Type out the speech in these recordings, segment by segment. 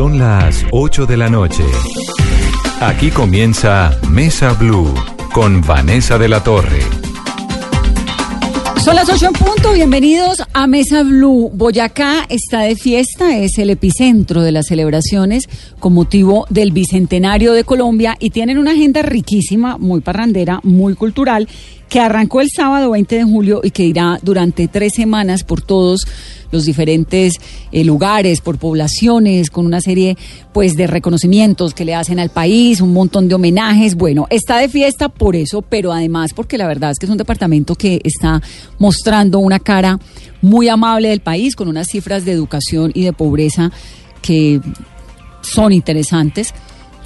Son las 8 de la noche. Aquí comienza Mesa Blue con Vanessa de la Torre. Son las 8 en punto, bienvenidos a Mesa Blue. Boyacá está de fiesta, es el epicentro de las celebraciones con motivo del Bicentenario de Colombia y tienen una agenda riquísima, muy parrandera, muy cultural, que arrancó el sábado 20 de julio y que irá durante tres semanas por todos los diferentes eh, lugares, por poblaciones, con una serie pues de reconocimientos que le hacen al país, un montón de homenajes. Bueno, está de fiesta por eso, pero además porque la verdad es que es un departamento que está mostrando una cara muy amable del país, con unas cifras de educación y de pobreza que son interesantes.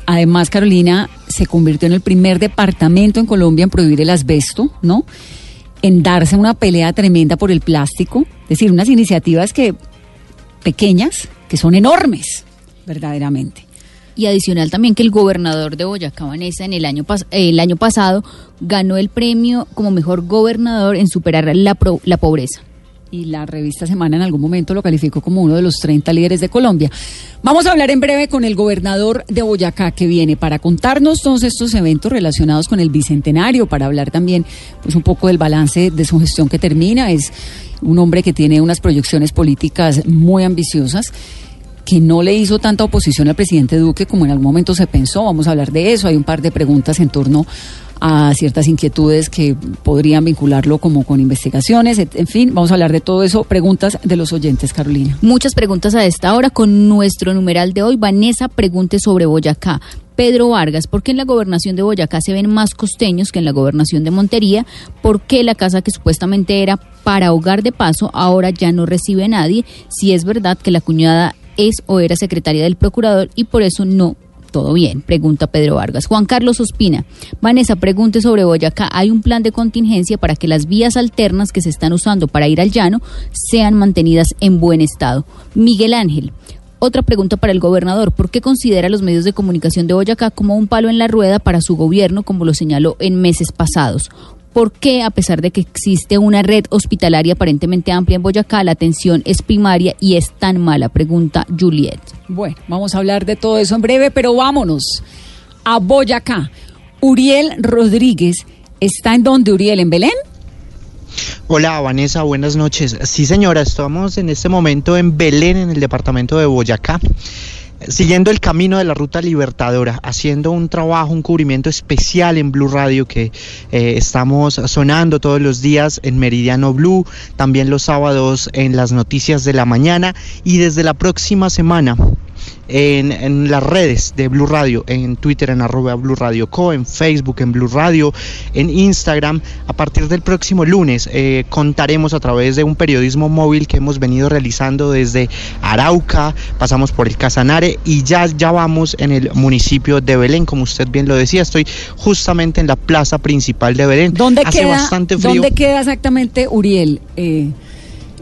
Además, Carolina se convirtió en el primer departamento en Colombia en prohibir el asbesto, ¿no? En darse una pelea tremenda por el plástico. Es decir, unas iniciativas que pequeñas, que son enormes, verdaderamente. Y adicional también que el gobernador de Boyacá, Vanessa, en el año, el año pasado ganó el premio como mejor gobernador en superar la, la pobreza y la revista Semana en algún momento lo calificó como uno de los 30 líderes de Colombia. Vamos a hablar en breve con el gobernador de Boyacá que viene para contarnos todos estos eventos relacionados con el Bicentenario, para hablar también pues un poco del balance de su gestión que termina. Es un hombre que tiene unas proyecciones políticas muy ambiciosas que no le hizo tanta oposición al presidente Duque como en algún momento se pensó. Vamos a hablar de eso. Hay un par de preguntas en torno a ciertas inquietudes que podrían vincularlo como con investigaciones. En fin, vamos a hablar de todo eso. Preguntas de los oyentes, Carolina. Muchas preguntas a esta hora con nuestro numeral de hoy. Vanessa pregunte sobre Boyacá. Pedro Vargas, ¿por qué en la gobernación de Boyacá se ven más costeños que en la gobernación de Montería? ¿Por qué la casa que supuestamente era para hogar de paso ahora ya no recibe nadie? Si es verdad que la cuñada es o era secretaria del procurador y por eso no todo bien? Pregunta Pedro Vargas. Juan Carlos Ospina. Vanessa, pregunte sobre Boyacá. ¿Hay un plan de contingencia para que las vías alternas que se están usando para ir al llano sean mantenidas en buen estado? Miguel Ángel. Otra pregunta para el gobernador. ¿Por qué considera los medios de comunicación de Boyacá como un palo en la rueda para su gobierno, como lo señaló en meses pasados? ¿Por qué, a pesar de que existe una red hospitalaria aparentemente amplia en Boyacá, la atención es primaria y es tan mala? Pregunta Juliet. Bueno, vamos a hablar de todo eso en breve, pero vámonos a Boyacá. Uriel Rodríguez está en donde, Uriel, en Belén. Hola Vanessa, buenas noches. Sí señora, estamos en este momento en Belén, en el departamento de Boyacá siguiendo el camino de la ruta libertadora, haciendo un trabajo, un cubrimiento especial en Blue Radio que eh, estamos sonando todos los días en Meridiano Blue, también los sábados en las noticias de la mañana y desde la próxima semana en, las redes de Blue Radio, en Twitter en arroba Blue Radio Co, en Facebook en Blue Radio, en Instagram. A partir del próximo lunes eh, contaremos a través de un periodismo móvil que hemos venido realizando desde Arauca, pasamos por el Casanare y ya, ya vamos en el municipio de Belén, como usted bien lo decía, estoy justamente en la plaza principal de Belén. ¿Dónde, queda, ¿dónde queda exactamente Uriel? Eh,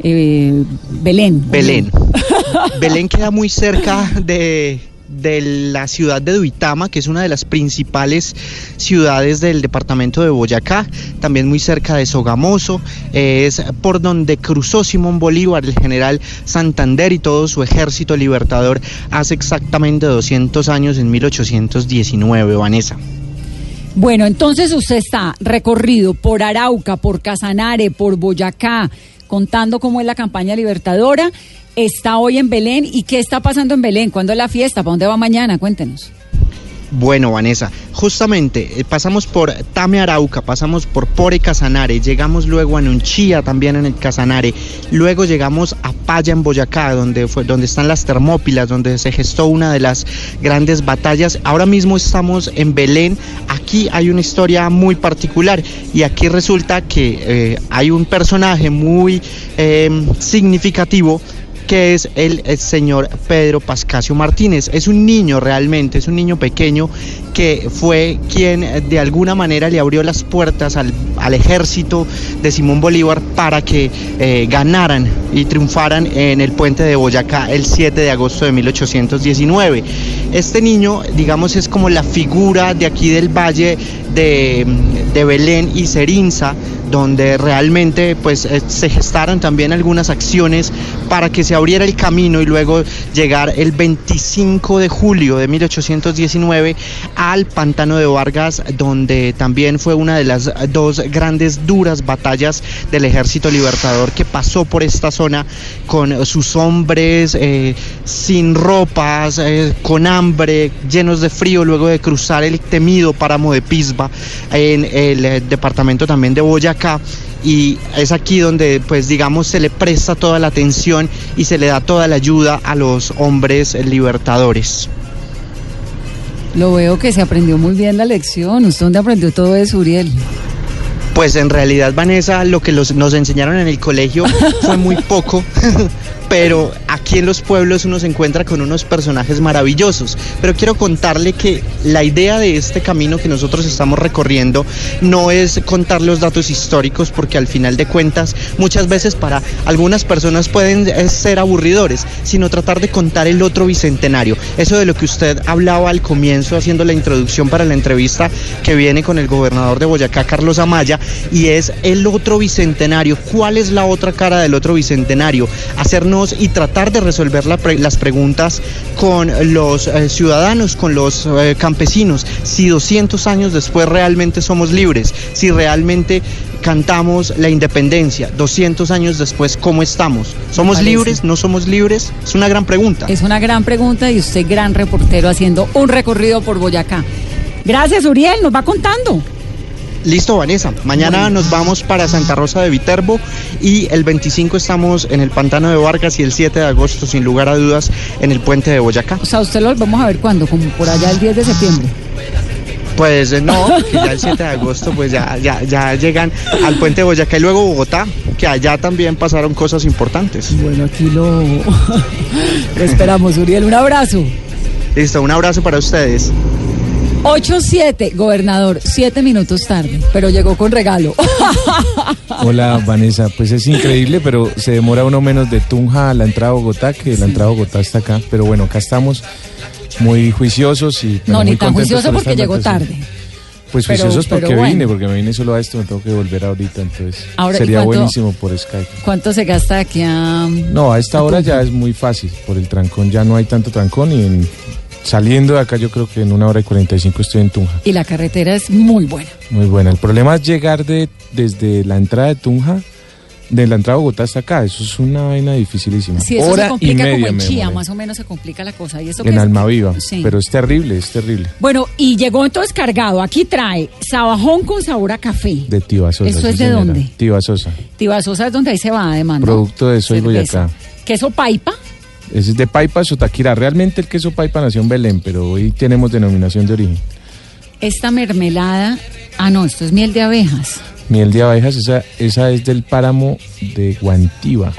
eh, Belén. Belén. Belén queda muy cerca de, la ciudad de Duitama, que es una de las principales ciudades del departamento de Boyacá, también muy cerca de Sogamoso, es por donde cruzó Simón Bolívar, el general Santander y todo su ejército libertador hace exactamente 200 años, en 1819, Vanessa. Bueno, entonces usted está recorrido por Arauca, por Casanare, por Boyacá, contando cómo es la campaña libertadora. Está hoy en Belén. ¿Y qué está pasando en Belén? ¿Cuándo es la fiesta? ¿Para dónde va mañana? Cuéntenos. Bueno, Vanessa, justamente eh, pasamos por Tame Arauca, pasamos por Pore Casanare, llegamos luego a Nunchía también en el Casanare, luego llegamos a Paya en Boyacá, donde, fue, donde están las Termópilas, donde se gestó una de las grandes batallas. Ahora mismo estamos en Belén, aquí hay una historia muy particular y aquí resulta que eh, hay un personaje muy eh, significativo que es el, señor Pedro Pascasio Martínez. Es un niño realmente, es un niño pequeño que fue quien eh, de alguna manera le abrió las puertas al, ejército de Simón Bolívar para que eh, ganaran y triunfaran en el puente de Boyacá el 7 de agosto de 1819. Este niño, digamos, es como la figura de aquí del valle de, de Belén y Cerinza donde realmente pues eh, se gestaron también algunas acciones para que se abriera el camino y luego llegar el 25 de julio de 1819 al pantano de Vargas, donde también fue una de las dos grandes duras batallas del ejército libertador que pasó por esta zona con sus hombres eh, sin ropas, eh, con hambre, llenos de frío, luego de cruzar el temido páramo de Pisba en el departamento también de Boyacá y es aquí donde pues digamos se le presta toda la atención y se le da toda la ayuda a los hombres libertadores. Lo veo que se aprendió muy bien la lección. ¿Usted dónde aprendió todo eso, Uriel? Pues en realidad, Vanessa, lo que los, nos enseñaron en el colegio fue muy poco, pero aquí en los pueblos uno se encuentra con unos personajes maravillosos. Pero quiero contarle que la idea de este camino que nosotros estamos recorriendo no es contar los datos históricos, porque al final de cuentas muchas veces para algunas personas pueden eh, ser aburridores, sino tratar de contar el otro bicentenario. Eso de lo que usted hablaba al comienzo, haciendo la introducción para la entrevista que viene con el gobernador de Boyacá, Carlos Amaya, y es el otro bicentenario. ¿Cuál es la otra cara del otro bicentenario? Hacernos y tratar de resolver las preguntas con los eh, ciudadanos, con los eh, campesinos, si 200 años después realmente somos libres, si realmente cantamos la independencia, 200 años después, ¿cómo estamos? ¿Somos libres? ¿No somos libres? Es una gran pregunta. Es una gran pregunta y usted gran reportero haciendo un recorrido por Boyacá. Gracias, Uriel, nos va contando. Listo, Vanessa. Mañana nos vamos para Santa Rosa de Viterbo y el 25 estamos en el Pantano de Vargas y el 7 de agosto, sin lugar a dudas, en el puente de Boyacá. O sea, usted lo vamos a ver cuándo, como por allá el 10 de septiembre. Pues eh, no, que ya el 7 de agosto pues ya, ya, ya llegan al puente de Boyacá y luego Bogotá, que allá también pasaron cosas importantes. Bueno, aquí lo, lo esperamos, Uriel. Un abrazo. Listo, un abrazo para ustedes. 8-7, gobernador, siete minutos tarde, pero llegó con regalo. Hola Vanessa, pues es increíble, pero se demora uno menos de Tunja a la entrada a Bogotá, que la entrada a Bogotá está acá. Pero bueno, acá estamos muy juiciosos y... No, ni tan juicioso porque llegó tarde. Pues juiciosos porque vine, porque me vine solo a esto, me tengo que volver ahorita, entonces sería buenísimo por Skype. ¿Cuánto se gasta aquí a...? No, a esta hora ya es muy fácil, por el trancón ya no hay tanto trancón y en Saliendo de acá yo creo que en una hora y 45 estoy en Tunja. Y la carretera es muy buena. Muy buena. El problema es llegar de, desde la entrada de Tunja, de la entrada de Bogotá hasta acá. Eso es una vaina dificilísima. Sí, eso se complica como en Chía, más o menos se complica la cosa. ¿Y eso en Almaviva. Sí. Pero es terrible, es terrible. Bueno, y llegó entonces cargado. Aquí trae sabajón con sabor a café. De Tibasosa. ¿Eso es de dónde? Tibasosa. Tibasosa es donde ahí se va, además. Producto de Soy Boyacá. ¿Queso paipa? Es de Paipa Sotaquira. Realmente el queso Paipa nació en Belén, pero hoy tenemos denominación de origen. Esta mermelada, ah no, esto es miel de abejas. Miel de abejas, esa, esa es del páramo de Guantiva.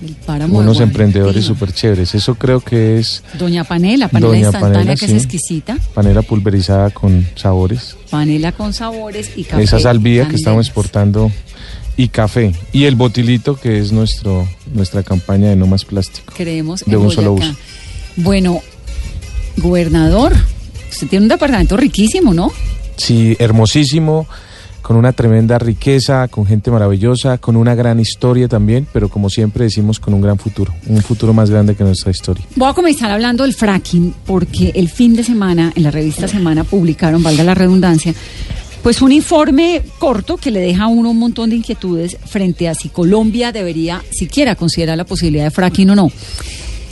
Del páramo Unos emprendedores súper chéveres. Eso creo que es... Doña Panela, panela instantánea que es exquisita. Panela pulverizada con sabores. Panela con sabores y café. Esa salvía que estamos exportando y café. Y el botilito, que es nuestro nuestra campaña de no más plástico. Creemos de un solo uso. Bueno, gobernador, usted tiene un departamento riquísimo, ¿no? Sí, hermosísimo, con una tremenda riqueza, con gente maravillosa, con una gran historia también, pero como siempre decimos, con un gran futuro, un futuro más grande que nuestra historia. Voy a comenzar hablando del fracking, porque el fin de semana, en la revista Semana, publicaron, valga la redundancia, pues un informe corto que le deja a uno un montón de inquietudes frente a si Colombia debería siquiera considerar la posibilidad de fracking o no.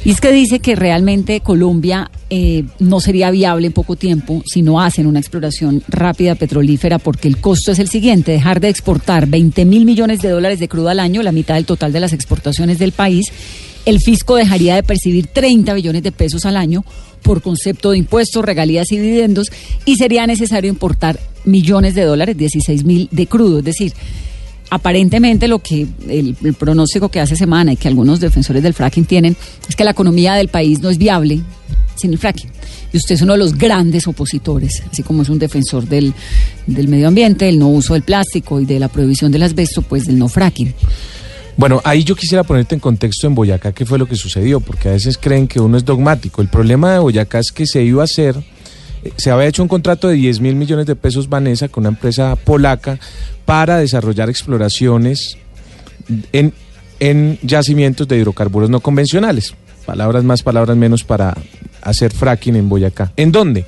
Y es que dice que realmente Colombia eh, no sería viable en poco tiempo si no hacen una exploración rápida petrolífera, porque el costo es el siguiente, dejar de exportar 20 mil millones de dólares de crudo al año, la mitad del total de las exportaciones del país, el fisco dejaría de percibir 30 billones de pesos al año por concepto de impuestos, regalías y dividendos y sería necesario importar millones de dólares, 16 mil de crudo. Es decir, aparentemente lo que el, pronóstico que hace semana y que algunos defensores del fracking tienen es que la economía del país no es viable sin el fracking. Y usted es uno de los grandes opositores, así como es un defensor del, del medio ambiente, del no uso del plástico y de la prohibición del asbesto, pues del no fracking. Bueno, ahí yo quisiera ponerte en contexto en Boyacá qué fue lo que sucedió, porque a veces creen que uno es dogmático. El problema de Boyacá es que se iba a hacer, eh, se había hecho un contrato de 10 mil millones de pesos Vanessa con una empresa polaca para desarrollar exploraciones en, en yacimientos de hidrocarburos no convencionales. Palabras más, palabras menos para hacer fracking en Boyacá. ¿En dónde?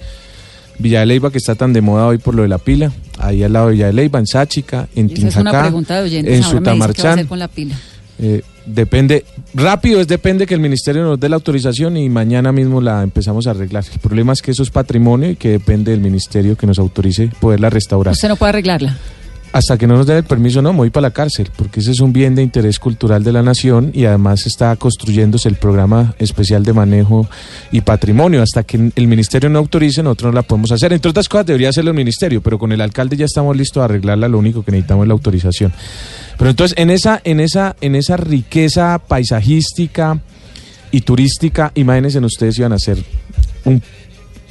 Villa de Leyva, que está tan de moda hoy por lo de la pila, ahí al lado de Villa de Leyva, en Sáchica, en Tinjacá, en Sutamarchán. Eh, depende, rápido es depende que el ministerio nos dé la autorización y mañana mismo la empezamos a arreglar. El problema es que eso es patrimonio y que depende del ministerio que nos autorice poderla restaurar. Usted no puede arreglarla. Hasta que no nos den el permiso, no, me voy para la cárcel, porque ese es un bien de interés cultural de la nación y además está construyéndose el programa especial de manejo y patrimonio. Hasta que el ministerio no autorice, nosotros no la podemos hacer. Entre otras cosas, debería hacerlo el ministerio, pero con el alcalde ya estamos listos a arreglarla, lo único que necesitamos es la autorización. Pero entonces, en esa, en esa, en esa riqueza paisajística y turística, imagínense ustedes iban a hacer un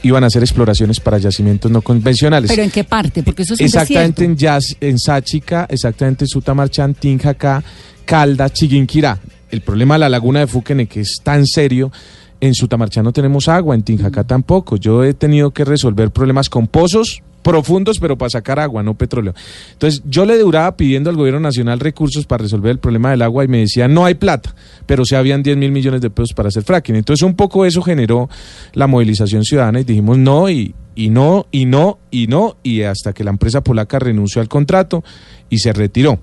iban a hacer exploraciones para yacimientos no convencionales. ¿Pero en qué parte? Porque eso es Exactamente en Yaz, en Sáchica, exactamente en Sutamarchán, Tinjacá, Calda, Chiquinquirá. El problema de la laguna de Fuquene, que es tan serio, en Sutamarchán no tenemos agua, en Tinjacá tampoco. Yo he tenido que resolver problemas con pozos profundos, pero para sacar agua, no petróleo. Entonces, yo le duraba pidiendo al gobierno nacional recursos para resolver el problema del agua y me decía, no hay plata, pero se habían 10 mil millones de pesos para hacer fracking. Entonces, un poco eso generó la movilización ciudadana y dijimos no y, y no, y no, y no, y hasta que la empresa polaca renunció al contrato y se retiró.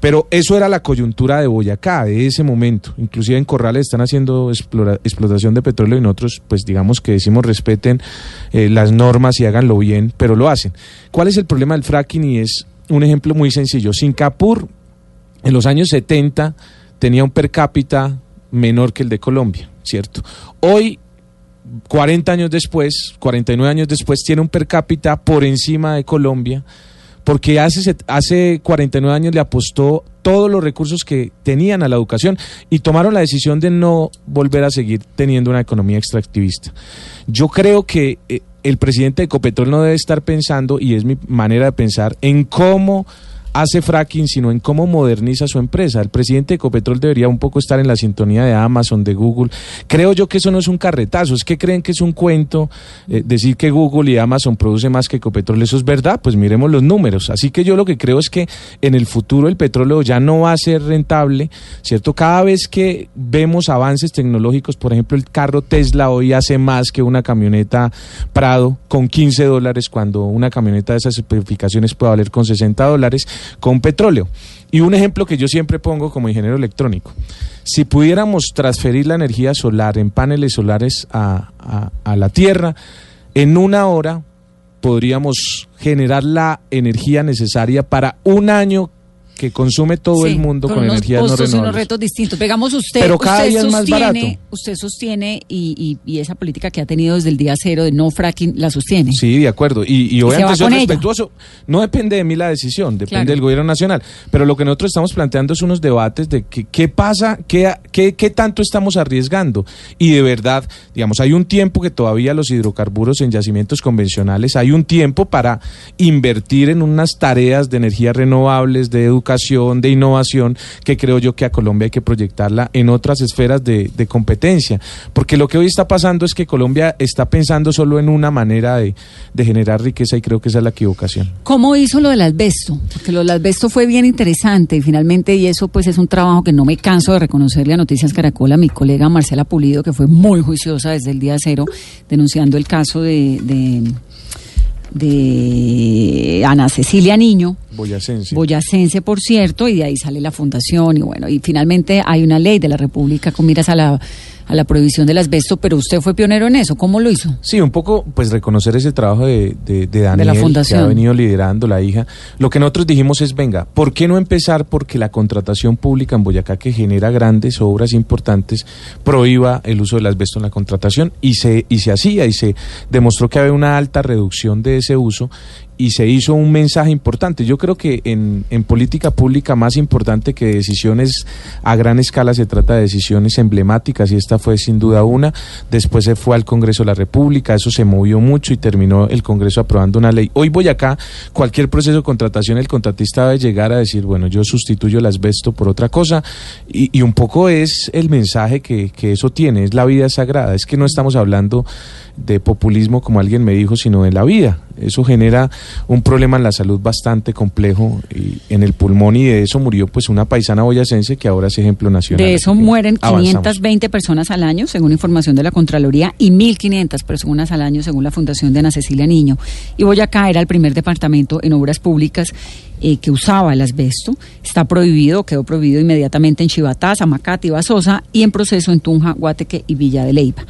Pero eso era la coyuntura de Boyacá, de ese momento. Inclusive en Corrales están haciendo explotación de petróleo y nosotros, pues digamos que decimos respeten eh, las normas y háganlo bien, pero lo hacen. ¿Cuál es el problema del fracking? Y es un ejemplo muy sencillo. Singapur en los años 70 tenía un per cápita menor que el de Colombia, ¿cierto? Hoy 40 años después, 49 años después, tiene un per cápita por encima de Colombia, porque hace, hace 49 años le apostó todos los recursos que tenían a la educación y tomaron la decisión de no volver a seguir teniendo una economía extractivista. Yo creo que eh, el presidente de Ecopetrol no debe estar pensando, y es mi manera de pensar, en cómo hace fracking, sino en cómo moderniza su empresa. El presidente de Ecopetrol debería un poco estar en la sintonía de Amazon, de Google. Creo yo que eso no es un carretazo, es que creen que es un cuento eh, decir que Google y Amazon produce más que Ecopetrol. Eso es verdad, pues miremos los números. Así que yo lo que creo es que en el futuro el petróleo ya no va a ser rentable, ¿cierto? Cada vez que vemos avances tecnológicos, por ejemplo, el carro Tesla hoy hace más que una camioneta Prado con 15 dólares, cuando una camioneta de esas especificaciones puede valer con 60 dólares con petróleo. Y un ejemplo que yo siempre pongo como ingeniero electrónico, si pudiéramos transferir la energía solar en paneles solares a, a- la Tierra, en una hora podríamos generar la energía necesaria para un año que consume todo Sí, el mundo con, energías no y unos renovables. retos distintos. Pegamos usted, Pero cada usted día es más sostiene, barato. usted sostiene y, y- y esa política que ha tenido desde el día cero de no fracking la sostiene. Sí, de acuerdo. Y, y obviamente soy ella. respetuoso. No depende de mí la decisión, depende Claro. del gobierno nacional. Pero lo que nosotros estamos planteando es unos debates de que- qué pasa, qué, qué, qué tanto estamos arriesgando. Y de verdad, digamos, hay un tiempo que todavía los hidrocarburos en yacimientos convencionales, hay un tiempo para invertir en unas tareas de energías renovables, de educación, de innovación, que creo yo que a Colombia hay que proyectarla en otras esferas de, competencia. Porque lo que hoy está pasando es que Colombia está pensando solo en una manera de, generar riqueza y creo que esa es la equivocación. ¿Cómo hizo lo del asbesto? Porque lo del asbesto fue bien interesante y finalmente, y eso pues es un trabajo que no me canso de reconocerle a Noticias Caracol a mi colega Marcela Pulido, que fue muy juiciosa desde el día cero, denunciando el caso de, de Ana Cecilia Niño, Boyacense. boyacense, por cierto, y de ahí sale la fundación y bueno, y finalmente hay una ley de la República con miras a la, a la prohibición del asbesto, pero usted fue pionero en eso, ¿cómo lo hizo? Sí, un poco pues reconocer ese trabajo de, de, de Daniel fundación. que ha venido liderando la hija. Lo que nosotros dijimos es, venga, ¿por qué no empezar porque la contratación pública en Boyacá que genera grandes obras importantes prohíba el uso del asbesto en la contratación? Y se, y se hacía y se demostró que había una alta reducción de ese uso y se hizo un mensaje importante. Yo creo que en, política pública más importante que decisiones a gran escala se trata de decisiones emblemáticas y esta fue sin duda una. Después se fue al Congreso de la República, eso se movió mucho y terminó el Congreso aprobando una ley. Hoy Boyacá, cualquier proceso de contratación, el contratista debe llegar a decir, bueno, yo sustituyo el asbesto por otra cosa y, y un poco es el mensaje que, que eso tiene, es la vida sagrada, es que no estamos hablando de populismo como alguien me dijo, sino de la vida. Eso genera un problema en la salud bastante complejo y, en el pulmón y de eso murió pues una paisana boyacense que ahora es ejemplo nacional. De eso mueren avanzamos. 520 personas al año, según información de la Contraloría, y 1.500 personas al año, según la Fundación de Ana Cecilia Niño. Y Boyacá era el primer departamento en obras públicas eh, que usaba el asbesto. Está prohibido, quedó prohibido inmediatamente en Chivatá, Zamacate y Basosa, y en proceso en Tunja, Guateque y Villa de Leyva.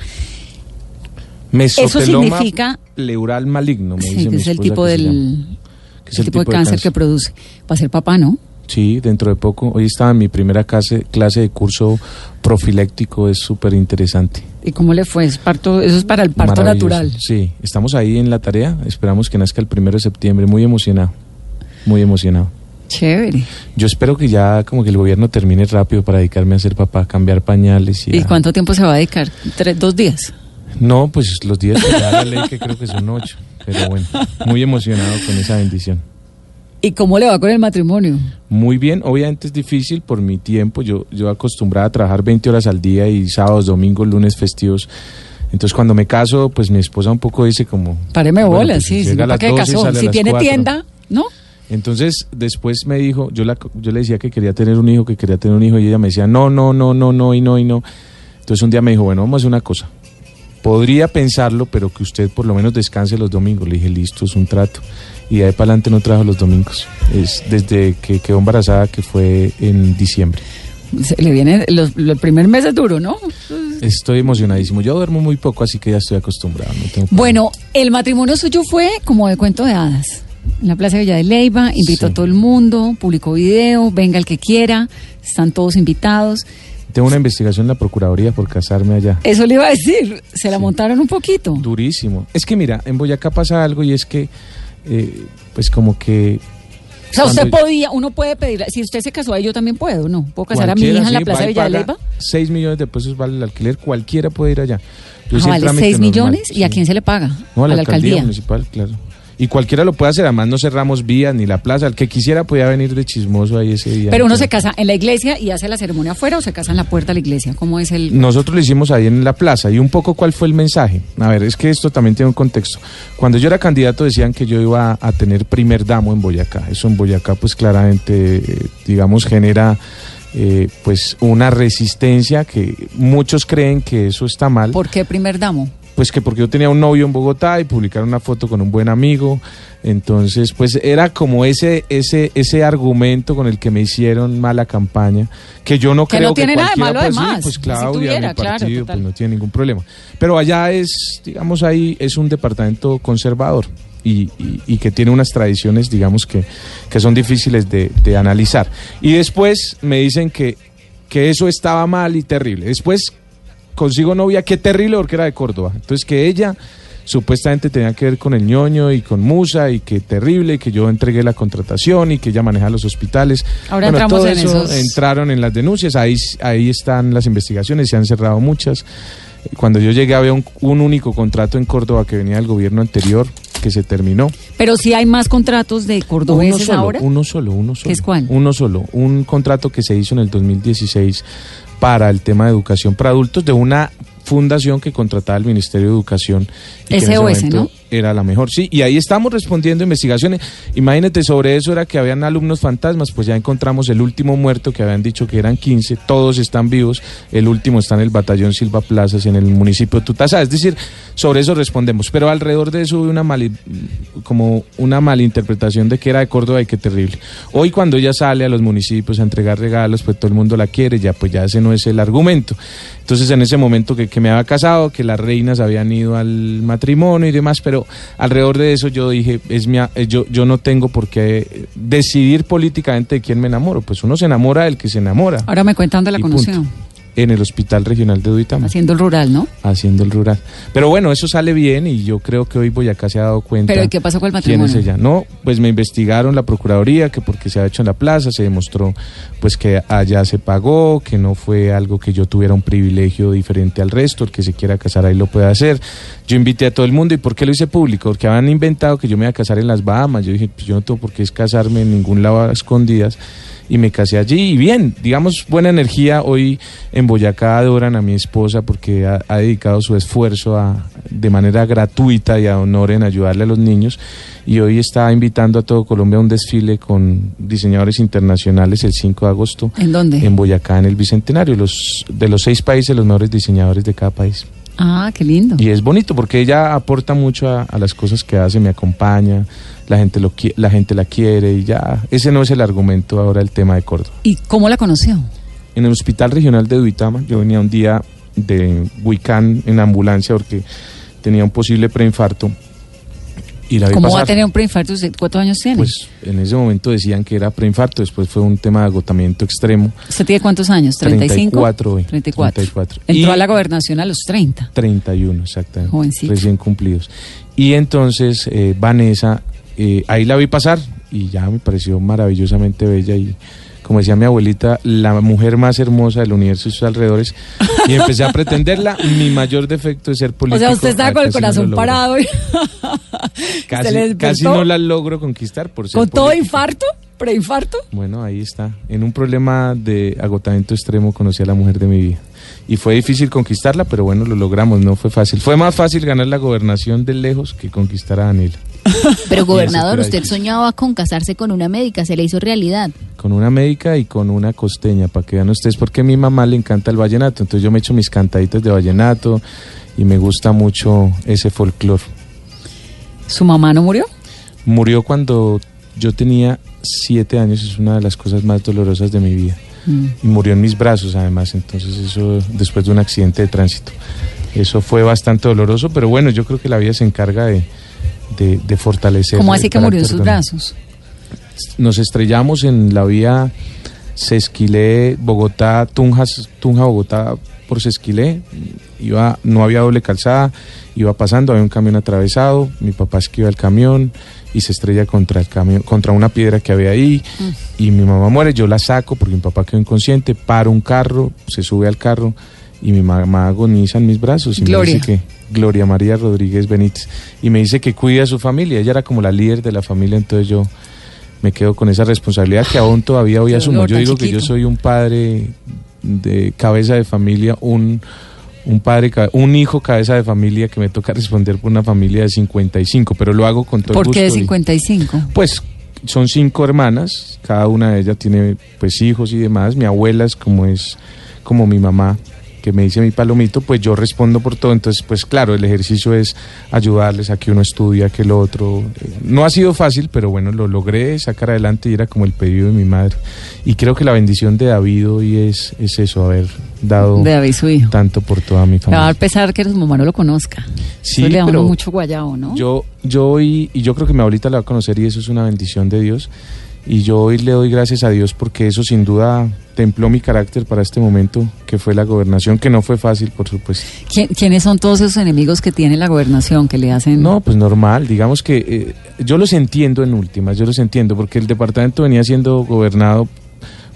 Mesoteloma significa- pleural maligno, me Sí, dice que es el tipo del llama. Que es el tipo de cáncer que produce. Va a ser papá, ¿no? Sí, dentro de poco. Hoy estaba en mi primera clase, clase de curso profiléctico, es súper interesante. ¿Y cómo le fue? Es parto, eso es para el parto natural. Sí, estamos ahí en la tarea, esperamos que nazca el primero de septiembre, muy emocionado, muy emocionado. Chévere. Yo espero que ya como que el gobierno termine rápido para dedicarme a ser papá, cambiar pañales y... ¿Y a- cuánto tiempo se va a dedicar? ¿Tres, ¿Dos días? No, pues los días que da la ley que creo que son ocho, pero bueno, muy emocionado con esa bendición. ¿Y cómo le va con el matrimonio? Muy bien, obviamente es difícil por mi tiempo. Yo, yo acostumbraba a trabajar 20 horas al día y sábados, domingos, lunes festivos. Entonces cuando me caso, pues mi esposa un poco dice como... Páreme bueno, bolas, pues, sí. ¿para qué 12 y casó? Si tiene 4. tienda, ¿no? Entonces después me dijo, yo, la, yo le decía que quería tener un hijo, que quería tener un hijo y ella me decía, no, no, no, no, no y no y no. Entonces un día me dijo, bueno, vamos a hacer una cosa. Podría pensarlo, pero que usted por lo menos descanse los domingos. Le dije, listo, es un trato. Y de ahí para adelante no trabajo los domingos. Es desde que quedó embarazada, que fue en diciembre. Se le viene, los, el primer mes es duro, ¿no? Estoy emocionadísimo. Yo duermo muy poco, así que ya estoy acostumbrado. no tengo. Bueno, el matrimonio suyo fue como de cuento de hadas. En la Plaza Villa de Leyva, invitó Sí. a todo el mundo, publicó video, venga el que quiera, están todos invitados. Tengo una investigación en la Procuraduría por casarme allá. Eso le iba a decir, se la montaron un poquito. Durísimo. Es que mira, en Boyacá pasa algo y es que, eh, pues como que... O sea, usted podía, uno puede pedir, si usted se casó ahí, yo también puedo, ¿no? ¿Puedo casar a mi hija en la Plaza y Villa de Leyva? 6 millones de pesos vale el alquiler, cualquiera puede ir allá. Yo Ah, vale, trámite 6 normal, millones, ¿y a quién se le paga? No, a la, a la alcaldía, alcaldía. municipal, claro. Y cualquiera lo puede hacer, además no cerramos vías ni la plaza. El que quisiera podía venir de chismoso ahí ese día. Pero uno se casa en la iglesia y hace la ceremonia afuera o se casa en la puerta de la iglesia. ¿Cómo es el...? Nosotros lo hicimos ahí en la plaza y un poco cuál fue el mensaje. A ver, es que esto también tiene un contexto. Cuando yo era candidato decían que yo iba a tener primer damo en Boyacá. Eso en Boyacá pues claramente, eh, digamos, genera eh, pues una resistencia que muchos creen que eso está mal. ¿Por qué primer damo? Pues que porque yo tenía un novio en Bogotá y publicaron una foto con un buen amigo, entonces pues era como ese ese ese argumento con el que me hicieron mala campaña, que yo no Que creo no tiene que nada de malo, sí, además. pues Si Claudia, tuviera, mi claro, partido, total. pues no tiene ningún problema. Pero allá es, digamos ahí es un departamento conservador. Y, y- y que tiene unas tradiciones, digamos, que, que son difíciles de, de analizar. Y después me dicen que, que eso estaba mal y terrible. Después consigo novia, qué terrible porque era de Córdoba. Entonces que ella supuestamente tenía que ver con el ñoño y con Musa y que terrible, que yo entregué la contratación y que ella maneja los hospitales. Ahora entramos todo en eso esos- entraron en las denuncias, ahí, ahí están las investigaciones, se han cerrado muchas. Cuando yo llegué había un, un único contrato en Córdoba que venía del gobierno anterior que se terminó. Pero sí hay más contratos de Uno cordobeses solo, ahora. uno solo, uno solo. es cuál? Uno solo. Un contrato que se hizo en el 2016 para el tema de educación para adultos de una fundación que contrataba el Ministerio de Educación. y que en ese SOS, momento ¿no? Era la mejor, sí. Y ahí estamos respondiendo investigaciones. Imagínate, sobre eso era que habían alumnos fantasmas, pues ya encontramos el último muerto que habían dicho que eran 15, todos están vivos. El último está en el batallón Silva Plazas, en el municipio de Tutasá. Es decir, sobre eso respondemos. Pero alrededor de eso hubo una mali- como una malinterpretación de que era de Córdoba y qué terrible. Hoy cuando ella sale a los municipios a entregar regalos, pues todo el mundo la quiere, ya pues ya ese no es el argumento. Entonces en ese momento que, que me había casado, que las reinas habían ido al matrimonio y demás, pero alrededor de eso yo dije, es mi, eh, yo, yo no tengo por qué decidir políticamente de quién me enamoro, pues uno se enamora del que se enamora. Ahora me cuentan dónde la punto. En el Hospital Regional de Duitama Haciendo el rural, ¿no? haciendo el rural. Pero bueno, eso sale bien y yo creo que hoy Boyacá se ha dado cuenta. Pero ¿y qué pasó con el quién es matrimonio? ella. No, pues me investigaron la Procuraduría que porque se ha hecho en la plaza, se demostró pues que allá se pagó, que no fue algo que yo tuviera un privilegio diferente al resto, el que se quiera casar ahí lo puede hacer. yo invité a todo el mundo. ¿Y por qué lo hice público? Porque habían inventado que yo me iba a casar en las Bahamas. Yo dije, pues yo no tengo por qué es casarme en ningún lado a escondidas. Y me casé allí. Y bien, digamos, buena energía. Hoy en Boyacá adoran a mi esposa porque ha, ha dedicado su esfuerzo a, de manera gratuita y a honor en ayudarle a los niños. Y hoy está invitando a todo Colombia a un desfile con diseñadores internacionales el 5 de agosto. ¿En dónde? En Boyacá, en el Bicentenario. Los, de los seis países, los mejores diseñadores de cada país. Ah, qué lindo. Y es bonito porque ella aporta mucho a, a las cosas que hace, me acompaña, la gente, lo, la gente la quiere y ya. Ese no es el argumento ahora el tema de Córdoba. ¿Y cómo la conoció? En el Hospital Regional de Duitama, yo venía un día de Huicán en ambulancia porque tenía un posible preinfarto. Y la ¿Cómo va a pasar. tener un preinfarto? ¿Usted ¿Cuántos años tiene? Pues en ese momento decían que era preinfarto, después fue un tema de agotamiento extremo. ¿Usted tiene cuántos años? ¿35? 34 hoy. 34. 34. Entró Y- a la gobernación a los 30. 31, exactamente. Jovencito. Recién cumplidos. Y entonces eh, Vanessa, eh, ahí la vi pasar y ya me pareció maravillosamente bella y como decía mi abuelita, la mujer más hermosa del universo y sus alrededores. Y empecé a pretenderla. Mi mayor defecto es ser O político. sea, usted estaba Ah, con el no corazón parado. y- Casi, casi no la logro conquistar por ser ¿Con todo infarto? ¿Preinfarto? Bueno, ahí está. En un problema de agotamiento extremo conocí a la mujer de mi vida. Y fue difícil conquistarla, pero bueno, lo logramos, no fue fácil. Fue más fácil ganar la gobernación de lejos que conquistar a Daniela. Pero gobernador, usted soñaba con casarse con una médica, se le hizo realidad. Con una médica y con una costeña, para que vean ustedes, porque a mi mamá le encanta el vallenato. Entonces yo me echo mis cantaditas de vallenato y me gusta mucho ese folclore. ¿Su mamá no murió? Murió cuando yo tenía siete años, es una de las cosas más dolorosas de mi vida. Mm. y murió en mis brazos además, entonces eso después de un accidente de tránsito. Eso fue bastante doloroso, pero bueno, yo creo que la vida se encarga de, de, de fortalecer. ¿Cómo así que murió en sus brazos? Nos estrellamos en la vía Sesquilé, Bogotá, Tunjas, Tunja, Bogotá por Sesquilé. Iba, no había doble calzada, iba pasando, había un camión atravesado, mi papá esquiva el camión y se estrella contra el camión, contra una piedra que había ahí y mi mamá muere, yo la saco porque mi papá quedó inconsciente, paro un carro, se sube al carro y mi mamá agoniza en mis brazos y Gloria. me dice que Gloria María Rodríguez Benítez y me dice que cuide a su familia, ella era como la líder de la familia, entonces yo me quedo con esa responsabilidad que aún todavía hoy asumo. Yo digo que yo soy un padre de cabeza de familia, un, un padre, un hijo cabeza de familia que me toca responder por una familia de 55, pero lo hago con todo ¿Por el qué de gusto y- 55? pues son cinco hermanas, cada una de ellas tiene pues hijos y demás. Mi abuela es como es como mi mamá, que me dice mi palomito, pues yo respondo por todo. Entonces, pues claro, el ejercicio es ayudarles a que uno estudie, a que el otro. eh, No ha sido fácil, pero bueno, lo logré sacar adelante y era como el pedido de mi madre. Y creo que la bendición de David hoy es, es eso, haber dado De David, su hijo. tanto por toda mi a familia. dar pesar que su mamá no lo conozca. Sí, Eso le da a uno pero mucho guayabo, ¿no? Yo, yo hoy, y yo creo que mi abuelita la va a conocer y eso es una bendición de Dios. Y yo hoy le doy gracias a Dios porque eso sin duda templó mi carácter para este momento, que fue la gobernación, que no fue fácil, por supuesto. ¿Quién- ¿Quiénes son todos esos enemigos que tiene la gobernación que le hacen? No, pues normal, digamos que eh, yo los entiendo en últimas, yo los entiendo, porque el departamento venía siendo gobernado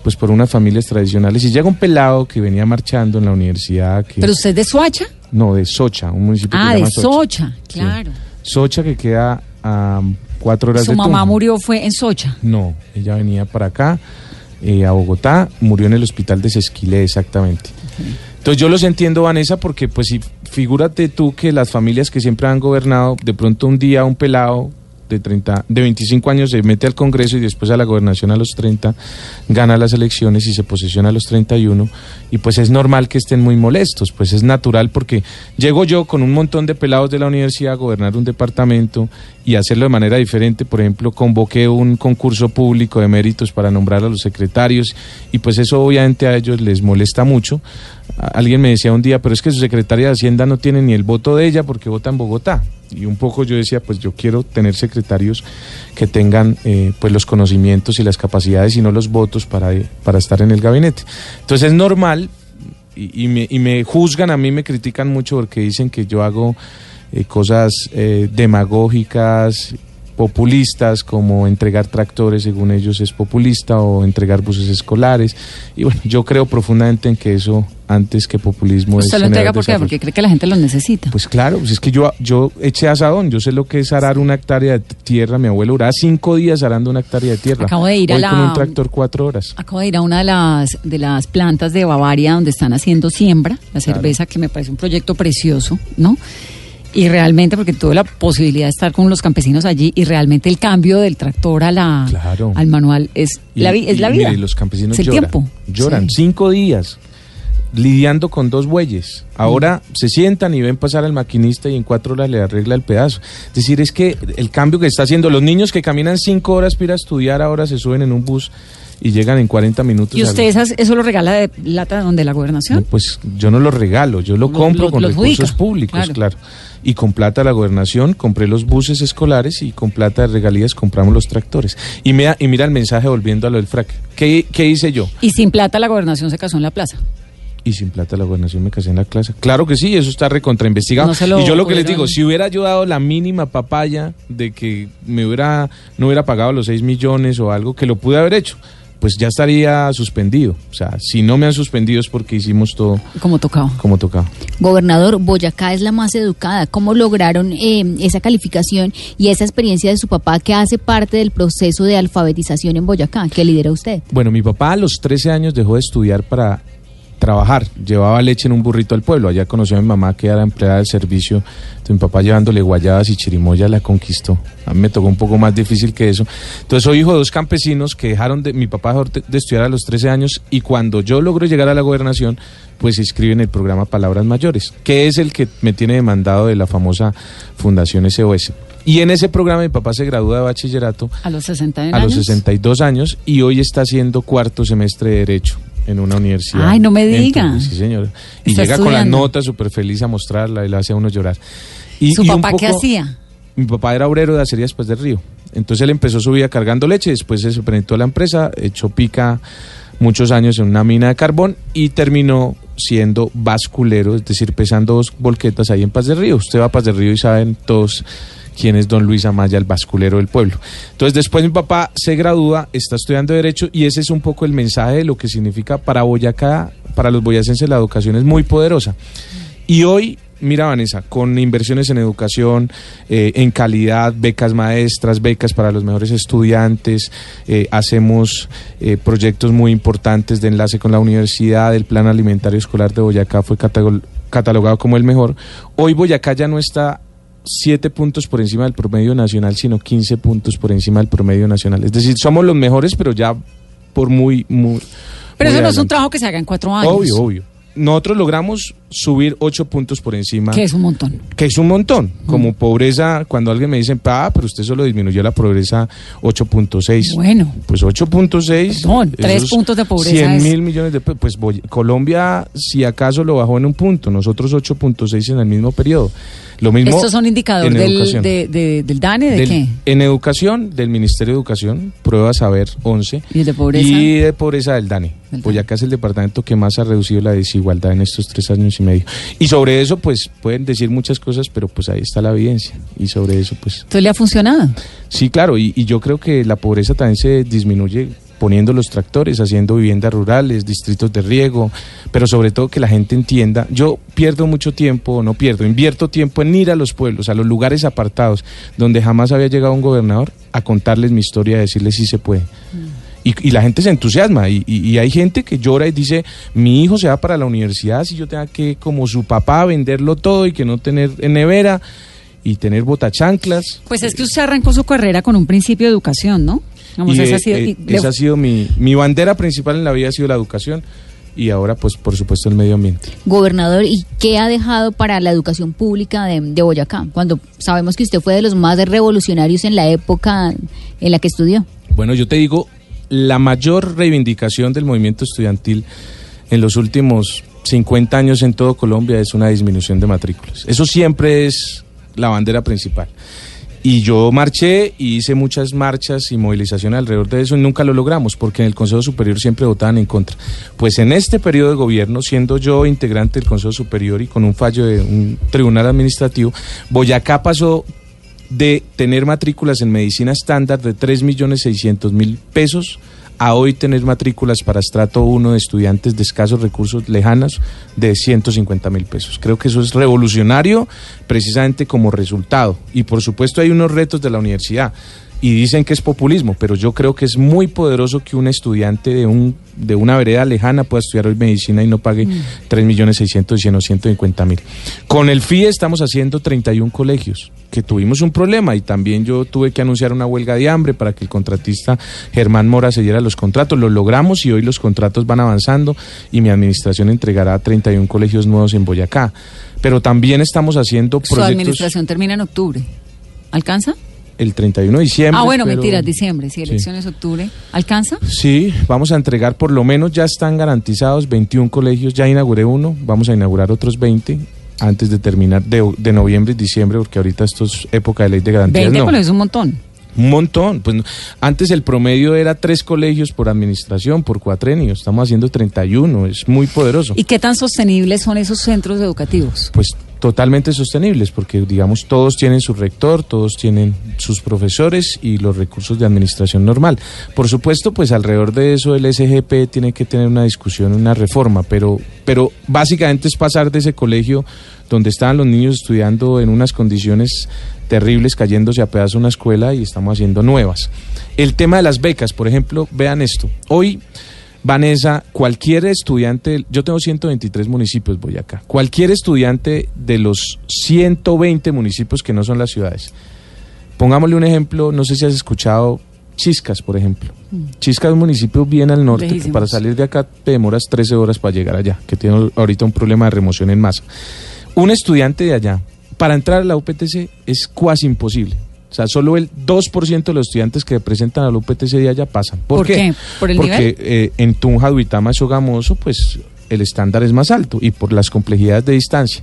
pues por unas familias tradicionales y llega un pelado que venía marchando en la universidad, que, ¿Pero usted es de Soacha? no, de Socha, un municipio Ah, que se de llama Socha, Sí. claro. Socha que queda a cuatro horas Su de mamá Tunja. murió fue en Socha. No, ella venía para acá, eh, a Bogotá, murió en el hospital de Sesquilé exactamente. Entonces yo los entiendo, Vanessa, porque pues si figúrate tú que las familias que siempre han gobernado, de pronto un día un pelado de 30, de 25 años se mete al Congreso y después a la gobernación a los 30, gana las elecciones y se posesiona a los 31 y pues es normal que estén muy molestos, pues es natural porque llego yo con un montón de pelados de la universidad a gobernar un departamento y hacerlo de manera diferente, por ejemplo, convoqué un concurso público de méritos para nombrar a los secretarios y pues eso obviamente a ellos les molesta mucho. Alguien me decía un día, pero es que su secretaria de Hacienda no tiene ni el voto de ella porque vota en Bogotá. Y un poco yo decía, pues yo quiero tener secretarios que tengan eh, pues los conocimientos y las capacidades y no los votos para, para estar en el gabinete. Entonces es normal y, y me, y me juzgan, a mí me critican mucho porque dicen que yo hago eh, cosas eh, demagógicas, populistas, como entregar tractores, según ellos es populista, o entregar buses escolares. Y bueno, yo creo profundamente en que eso, antes que populismo, ¿Usted es lo entrega por qué? Porque cree que la gente lo necesita. Pues claro, pues es que yo, yo eché asadón, yo sé lo que es arar una hectárea de tierra. Mi abuelo duraba cinco días arando una hectárea de tierra. Acabo de ir a la- con un tractor cuatro horas. Acabo de ir a una de las, de las plantas de Bavaria donde están haciendo siembra, la cerveza, que me parece un proyecto precioso, ¿no? Y realmente, porque tuve la posibilidad de estar con los campesinos allí, y realmente el cambio del tractor a la, Claro. al manual es, Y- la, es y la vida. Mire, los campesinos lloran. tiempo. Lloran Sí. cinco días lidiando con dos bueyes. Ahora Mm. se sientan y ven pasar al maquinista y en cuatro horas le arregla el pedazo. Es decir, es que el cambio que está haciendo, los niños que caminan cinco horas para ir a estudiar ahora se suben en un bus y llegan en 40 minutos. ¿Y usted esas- eso lo regala de plata donde la No, gobernación? pues yo no lo regalo, yo lo Lo- compro lo- con lo recursos públicos, claro. claro. Y con plata de la gobernación compré los buses escolares y con plata de regalías compramos los tractores. Y, mira, y mira el mensaje volviendo a lo del frac. ¿Qué, qué hice yo? Y sin plata la gobernación se casó en la plaza. Y sin plata la gobernación me casé en la clase. Claro que sí, eso está recontrainvestigado. No y yo lo que les digo, si hubiera yo dado la mínima papaya de que me hubiera, no hubiera pagado los 6 millones o algo, que lo pude haber hecho, pues ya estaría suspendido. O sea, si no me han suspendido es porque hicimos todo Como tocaba. como tocaba. Gobernador, Boyacá es la más educada. ¿Cómo lograron eh, esa calificación y esa experiencia de su papá que hace parte del proceso de alfabetización en Boyacá que lidera usted? Bueno, mi papá a los 13 años dejó de estudiar para trabajar. Llevaba leche en un burrito al pueblo. Allá conoció a mi mamá que era empleada del servicio. Entonces mi papá llevándole guayabas y chirimoya la conquistó. A mí me tocó un poco más difícil que eso. Entonces soy hijo de dos campesinos que dejaron de... Mi papá dejó de estudiar a los 13 años y cuando yo logro llegar a la gobernación, pues se inscribe en el programa Palabras Mayores, que es el que me tiene demandado de la famosa Fundación SOS. Y en ese programa mi papá se gradúa de bachillerato A los 61 a años. los 62 años y hoy está haciendo cuarto semestre de Derecho en una universidad. Ay, no me diga. Sí, señor. Y llega con la nota súper feliz a mostrarla y le hace a uno llorar. Y, ¿Su y papá qué hacía? Mi papá era obrero de acería después del río. Entonces él empezó su vida cargando leche, después se presentó a la empresa, echó pica muchos años en una mina de carbón y terminó siendo basculero, es decir, pesando dos volquetas ahí en Paz del Río. Usted va a Paz del Río y saben todos quién es don Luis Amaya, el basculero del pueblo. Entonces después mi papá se gradúa, está estudiando Derecho y ese es un poco el mensaje de lo que significa para Boyacá, para los boyacenses la educación es muy poderosa. Y hoy, mira Vanessa, con inversiones en educación, eh, en calidad, becas maestras, becas para los mejores estudiantes, eh, hacemos eh, proyectos muy importantes de enlace con la universidad, el plan alimentario escolar de Boyacá fue catalogado como el mejor. Hoy Boyacá ya no está siete puntos por encima del promedio nacional, sino 15 puntos por encima del promedio nacional. Es decir, somos los mejores, pero ya por muy, muy... Pero muy eso no es un trabajo que se haga en cuatro años. Obvio, obvio. Nosotros logramos subir ocho puntos por encima, Que es un montón. que es un montón. Mm. Como pobreza, cuando alguien me dice, ah, pero usted solo disminuyó la pobreza 8.6. Bueno. Pues 8.6. Perdón, tres puntos de pobreza 100 es- mil millones de pesos. Pues Colombia, si acaso, lo bajó en un punto. Nosotros 8.6 en el mismo periodo. Lo mismo ¿Estos son indicadores del, educación. de- de- del DANE? ¿De Del- qué? En educación, del Ministerio de Educación, prueba saber 11. ¿Y de pobreza? Y de pobreza del DANE. Boyacá es el departamento que más ha reducido la desigualdad en estos tres años y medio. Y sobre eso, pues, pueden decir muchas cosas, pero pues ahí está la evidencia. Y sobre eso, pues, Entonces le ha funcionado. sí, claro. Y, y yo creo que la pobreza también se disminuye poniendo los tractores, haciendo viviendas rurales, distritos de riego, pero sobre todo que la gente entienda. Yo pierdo mucho tiempo, no pierdo, invierto tiempo en ir a los pueblos, a los lugares apartados, donde jamás había llegado un gobernador, a contarles mi historia, a decirles si se puede. Y, y la gente se entusiasma y, y- y hay gente que llora y dice, mi hijo se va para la universidad si yo tenga que, como su papá, venderlo todo y que no tener en nevera y tener botachanclas. Pues es que usted arrancó su carrera con un principio de educación, ¿no? Vamos, y, esa eh, ha sido- eh, esa ha sido mi, mi bandera principal en la vida ha sido la educación y ahora pues por supuesto el medio ambiente. Gobernador, ¿y qué ha dejado para la educación pública de, de Boyacá? Cuando sabemos que usted fue de los más revolucionarios en la época en la que estudió. Bueno, yo te digo, la mayor reivindicación del movimiento estudiantil en los últimos 50 años en todo Colombia es una disminución de matrículas. Eso siempre es la bandera principal. Y yo marché y hice muchas marchas y movilizaciones alrededor de eso y nunca lo logramos porque en el Consejo Superior siempre votaban en contra. Pues en este periodo de gobierno, siendo yo integrante del Consejo Superior y con un fallo de un tribunal administrativo, Boyacá pasó de tener matrículas en medicina estándar de 3.600.000 pesos a hoy tener matrículas para estrato 1 de estudiantes de escasos recursos lejanos de 150 mil pesos. Creo que eso es revolucionario precisamente como resultado. Y por supuesto hay unos retos de la universidad y dicen que es populismo, pero yo creo que es muy poderoso que un estudiante de un de una vereda lejana pueda estudiar hoy medicina y no pague Mm. 3 millones 600 y 150 mil. Con el FIE estamos haciendo 31 colegios, que tuvimos un problema y también yo tuve que anunciar una huelga de hambre para que el contratista Germán Mora se diera los contratos. Lo logramos y hoy los contratos van avanzando y mi administración entregará 31 colegios nuevos en Boyacá. Pero también estamos haciendo Su proyectos administración termina en octubre. ¿Alcanza? El 31 de diciembre. Ah, bueno, pero- mentiras, diciembre, Sí. elecciones octubre. ¿Alcanza? Sí, vamos a entregar por lo menos ya están garantizados 21 colegios, ya inauguré uno, vamos a inaugurar otros 20 antes de terminar de, de noviembre y diciembre, porque ahorita esto es época de ley de garantías. 20, no. pero es un montón. Un montón. Pues antes el promedio era tres colegios por administración, por cuatrenio. Estamos haciendo 31. Es muy poderoso. ¿Y qué tan sostenibles son esos centros educativos? Pues totalmente sostenibles, porque digamos todos tienen su rector, todos tienen sus profesores y los recursos de administración normal. Por supuesto, pues alrededor de eso el SGP tiene que tener una discusión, una reforma, pero, pero básicamente es pasar de ese colegio donde estaban los niños estudiando en unas condiciones terribles, cayéndose a pedazos una escuela y estamos haciendo nuevas. El tema de las becas, por ejemplo, vean esto. Hoy Vanessa, cualquier estudiante, yo tengo 123 municipios, Boyacá, cualquier estudiante de los 120 municipios que no son las ciudades, pongámosle un ejemplo, no sé si has escuchado Chiscas, por ejemplo. Chiscas es un municipio bien al norte, que para salir de acá te demoras 13 horas para llegar allá, que tiene ahorita un problema de remoción en masa. Un estudiante de allá, para entrar a la UPTC es cuasi imposible. O sea, solo el 2% de los estudiantes que presentan a la UPTC de allá pasan. ¿Por, ¿Por qué? ¿Por el Porque nivel? eh, en Tunja, Duitama, Sogamoso, pues el estándar es más alto y por las complejidades de distancia.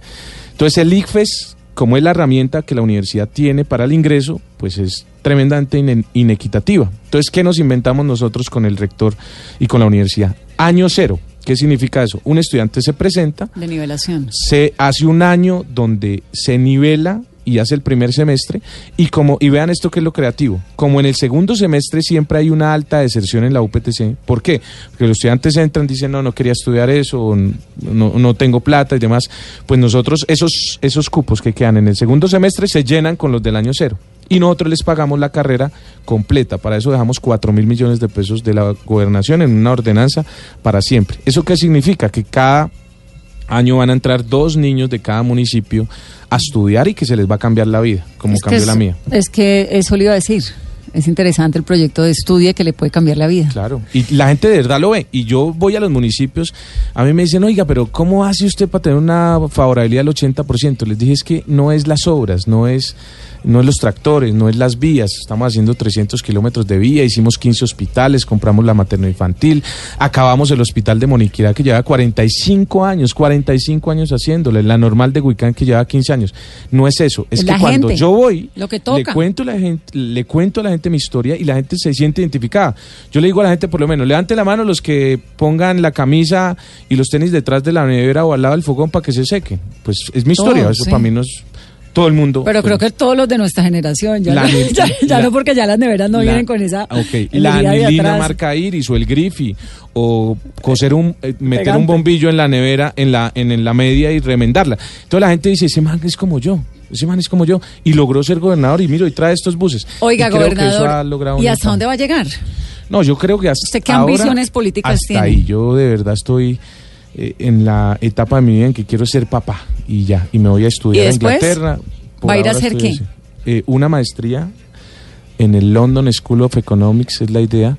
Entonces el ICFES, como es la herramienta que la universidad tiene para el ingreso, pues es tremendamente ine- inequitativa. Entonces, ¿qué nos inventamos nosotros con el rector y con la universidad? Año cero. ¿Qué significa eso? Un estudiante se presenta, De nivelación. se hace un año donde se nivela y hace el primer semestre y como y vean esto que es lo creativo como en el segundo semestre siempre hay una alta deserción en la UPTC ¿por qué? porque los estudiantes entran dicen no no quería estudiar eso no, no tengo plata y demás pues nosotros esos esos cupos que quedan en el segundo semestre se llenan con los del año cero y nosotros les pagamos la carrera completa. Para eso dejamos 4 mil millones de pesos de la gobernación en una ordenanza para siempre. ¿Eso qué significa? Que cada año van a entrar dos niños de cada municipio a estudiar y que se les va a cambiar la vida, como Es cambió es- la mía. Es que eso le iba a decir. Es interesante el proyecto de estudio que le puede cambiar la vida. Claro, y la gente de verdad lo ve. Y yo voy a los municipios, a mí me dicen, oiga, pero ¿cómo hace usted para tener una favorabilidad del 80%? Les dije, es que no es las obras, no es, no es los tractores, no es las vías. Estamos haciendo 300 kilómetros de vía, hicimos 15 hospitales, compramos la materno-infantil, acabamos el hospital de Moniquirá que lleva 45 años, 45 años haciéndole, la normal de Huicán que lleva 15 años. No es eso, es que cuando yo voy, lo que le cuento a la gente, le cuento a la gente mi historia y la gente se siente identificada. Yo le digo a la gente por lo menos, levante la mano los que pongan la camisa y los tenis detrás de la nevera o al lado del fogón para que se sequen. Pues es mi historia, eso sí. para mí no es todo el mundo. Pero creo que todos los de nuestra generación, ya, La no, ni- ya, ya la- no porque ya las neveras no la- vienen con esa Ok, energía la anilina marca Iris o el Griffy o coser un eh, meter Pegante. un bombillo en la nevera en la en, en la media y remendarla. Entonces la gente dice, ese man es como yo. Ese man es como yo y logró ser gobernador y miro y trae estos buses. Oiga, Y gobernador, ¿y hasta dónde va a llegar? No, yo creo que hasta ¿Usted qué ahora, ambiciones políticas hasta tiene? ahí. Yo de verdad estoy eh, en la etapa de mi vida en que quiero ser papá y ya. Y me voy a estudiar ¿Y a? Inglaterra. ¿Va a ir a hacer qué? Eh, una maestría en el London School of Economics es la idea.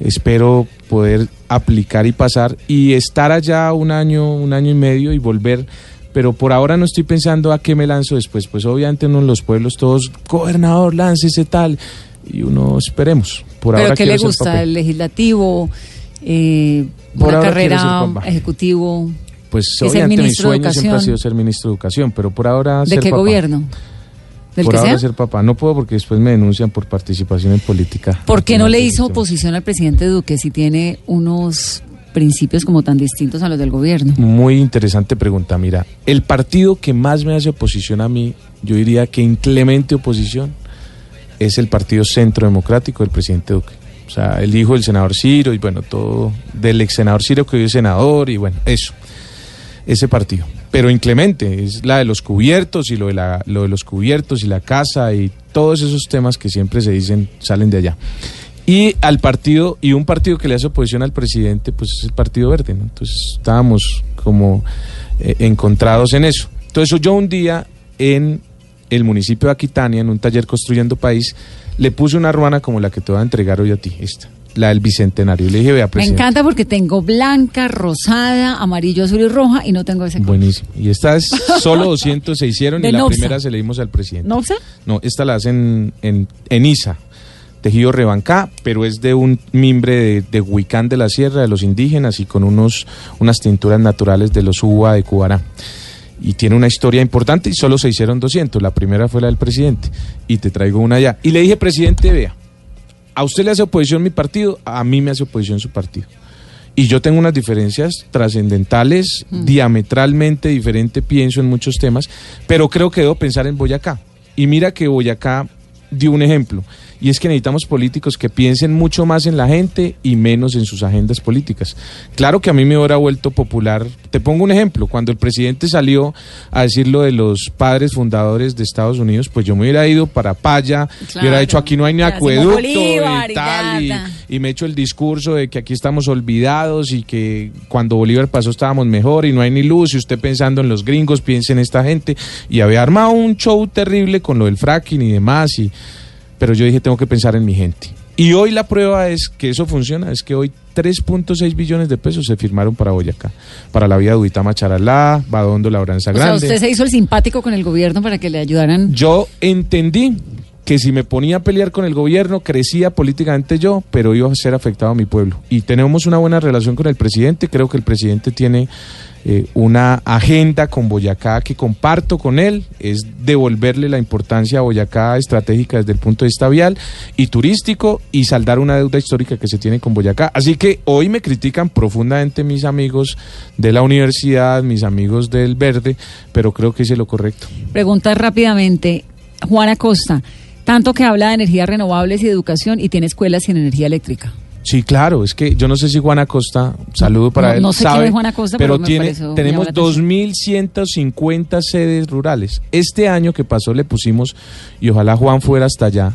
Espero poder aplicar y pasar y estar allá un año, un año y medio y volver. Pero por ahora no estoy pensando a qué me lanzo después. Pues obviamente uno en los pueblos todos, gobernador, láncese tal. Y uno esperemos. Por ¿Pero ahora qué le gusta? ¿El legislativo? Eh, Por ¿Una ahora quiero ser carrera ejecutivo? Pues ¿Es el obviamente mi sueño siempre ha sido ser ministro de Educación, pero por ahora ¿De ser qué papá. gobierno? ¿Del por que ahora sea? ser papá. No puedo porque después me denuncian por participación en política. ¿Por qué no le hizo oposición al presidente Duque si tiene unos principios como tan distintos a los del gobierno? Muy interesante pregunta. Mira, el partido que más me hace oposición a mí, yo diría que inclemente oposición, es el Partido Centro Democrático del presidente Duque. O sea, el hijo del senador Ciro y bueno, todo del ex senador Ciro que hoy es senador y bueno, eso, ese partido. Pero inclemente, es la de los cubiertos y lo de, la, lo de los cubiertos y la casa y todos esos temas que siempre se dicen salen de allá. Y al partido, y un partido que le hace oposición al presidente, pues es el Partido Verde, ¿no? Entonces estábamos como eh, encontrados en eso. Entonces yo un día en el municipio de Aquitania, en un taller Construyendo País, le puse una ruana como la que te voy a entregar hoy a ti, esta, la del Bicentenario. Le dije, vea, Me presidente. encanta porque tengo blanca, rosada, amarillo, azul y roja y no tengo ese color. Buenísimo. Y estas solo 200 se hicieron De y la Nopsa. primera se le dimos al presidente. ¿No sé? No, esta la hacen en, en ISA, tejido rebancá, pero es de un mimbre de, de Huicán de la Sierra, de los indígenas, y con unos, unas tinturas naturales de los UBA de Cubará. Y tiene una historia importante y solo se hicieron 200. La primera fue la del presidente. Y te traigo una ya. Y le dije, presidente, vea, a usted le hace oposición mi partido, a mí me hace oposición su partido. Y yo tengo unas diferencias trascendentales, diametralmente diferente, pienso en muchos temas, pero creo que debo pensar en Boyacá. Y mira que Boyacá dio un ejemplo, y es que necesitamos políticos que piensen mucho más en la gente y menos en sus agendas políticas. Claro que a mí me hubiera vuelto popular. Te pongo un ejemplo, cuando el presidente salió a decir lo de los padres fundadores de Estados Unidos, pues yo me hubiera ido para Paya, Claro. hubiera dicho aquí no hay ni acueducto Bolívar y tal, y, y me echo el discurso de que aquí estamos olvidados y que cuando Bolívar pasó estábamos mejor y no hay ni luz y usted pensando en los gringos, piense en esta gente y había armado un show terrible con lo del fracking y demás y pero yo dije tengo que pensar en mi gente. Y hoy la prueba es que eso funciona, es que hoy 3.6 billones de pesos se firmaron para Boyacá, para la vía de Uitama Charalá, Badondo Labranza O sea, usted se hizo el simpático con el gobierno para que le ayudaran. Yo entendí que si me ponía a pelear con el gobierno, crecía políticamente yo, pero iba a ser afectado a mi pueblo. Y tenemos una buena relación con el presidente, creo que el presidente tiene eh, una agenda con Boyacá que comparto con él, es devolverle la importancia a Boyacá estratégica desde el punto de vista vial y turístico y saldar una deuda histórica que se tiene con Boyacá. Así que hoy me critican profundamente mis amigos de la universidad, mis amigos del verde, pero creo que hice lo correcto. Pregunta rápidamente, Juana Costa, tanto que habla de energías renovables y de educación y tiene escuelas sin energía eléctrica. Sí, claro, es que yo no sé si Juan Acosta, saludo para No- él, no sé sabe, quién es Juan Acosta, pero me tiene, pareció- tenemos llamó la atención. 2.150 sedes rurales. Este año que pasó le pusimos, y ojalá Juan fuera hasta allá,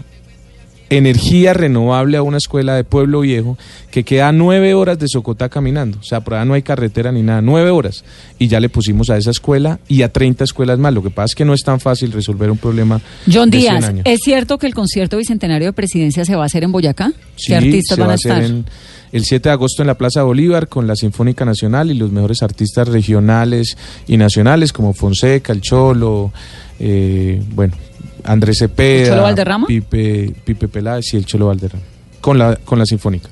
energía renovable a una escuela de Pueblo Viejo que queda nueve horas de Socotá caminando. O sea, por allá no hay carretera ni nada, nueve horas. Y ya le pusimos a esa escuela y a 30 escuelas más. Lo que pasa es que no es tan fácil resolver un problema John de 100 Díaz, años. ¿es cierto que el concierto bicentenario de presidencia se va a hacer en Boyacá? Sí, ¿Qué artistas se van va a hacer estar? en el 7 de agosto en la Plaza Bolívar con la Sinfónica Nacional y los mejores artistas regionales y nacionales como Fonseca, El Cholo, eh, bueno, Andrés Cepeda, ¿El Cholo Valderrama? Pipe, Pipe Peláez y el Cholo Valderrama. Con la, con la Sinfónica.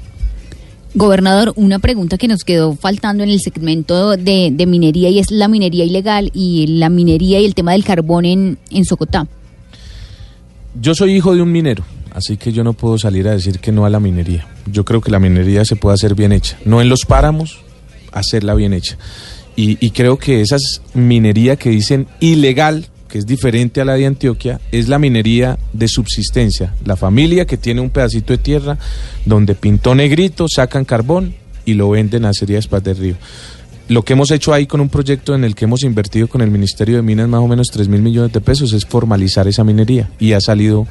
Gobernador, una pregunta que nos quedó faltando en el segmento de, de minería y es la minería ilegal y la minería y el tema del carbón en, en Socotá. Yo soy hijo de un minero, así que yo no puedo salir a decir que no a la minería. Yo creo que la minería se puede hacer bien hecha. No en los páramos, hacerla bien hecha. Y, y creo que esa minería que dicen ilegal, que es diferente a la de Antioquia, es la minería de subsistencia. La familia que tiene un pedacito de tierra donde pintó negrito, sacan carbón y lo venden a Acerías Paz del Río. Lo que hemos hecho ahí con un proyecto en el que hemos invertido con el Ministerio de Minas más o menos 3 mil millones de pesos es formalizar esa minería y ha salido,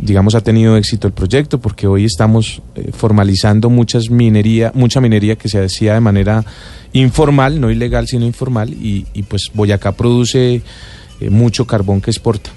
digamos, ha tenido éxito el proyecto porque hoy estamos eh, formalizando muchas minería, mucha minería que se hacía de manera informal, no ilegal sino informal y, y pues Boyacá produce eh, mucho carbón que exporta.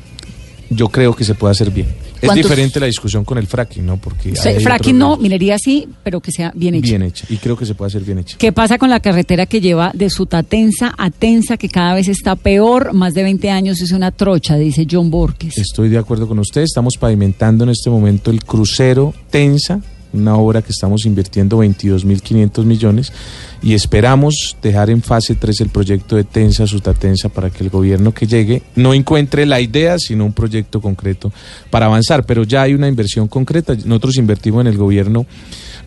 Yo creo que se puede hacer bien. Es ¿Cuántos- diferente la discusión con el fracking, ¿no? Porque fracking no, minería sí, pero que sea bien hecha. Bien hecha y creo que se puede hacer bien hecha. ¿Qué pasa con la carretera que lleva de Sutatensa a Tensa, que cada vez está peor? Más de 20 años es una trocha, dice John Borges. Estoy de acuerdo con usted. Estamos pavimentando en este momento el crucero Tensa, una obra que estamos invirtiendo 22.500 millones y esperamos dejar en fase 3 el proyecto de Tensa Sutatensa para que el gobierno que llegue no encuentre la idea, sino un proyecto concreto para avanzar. Pero ya hay una inversión concreta. Nosotros invertimos en el gobierno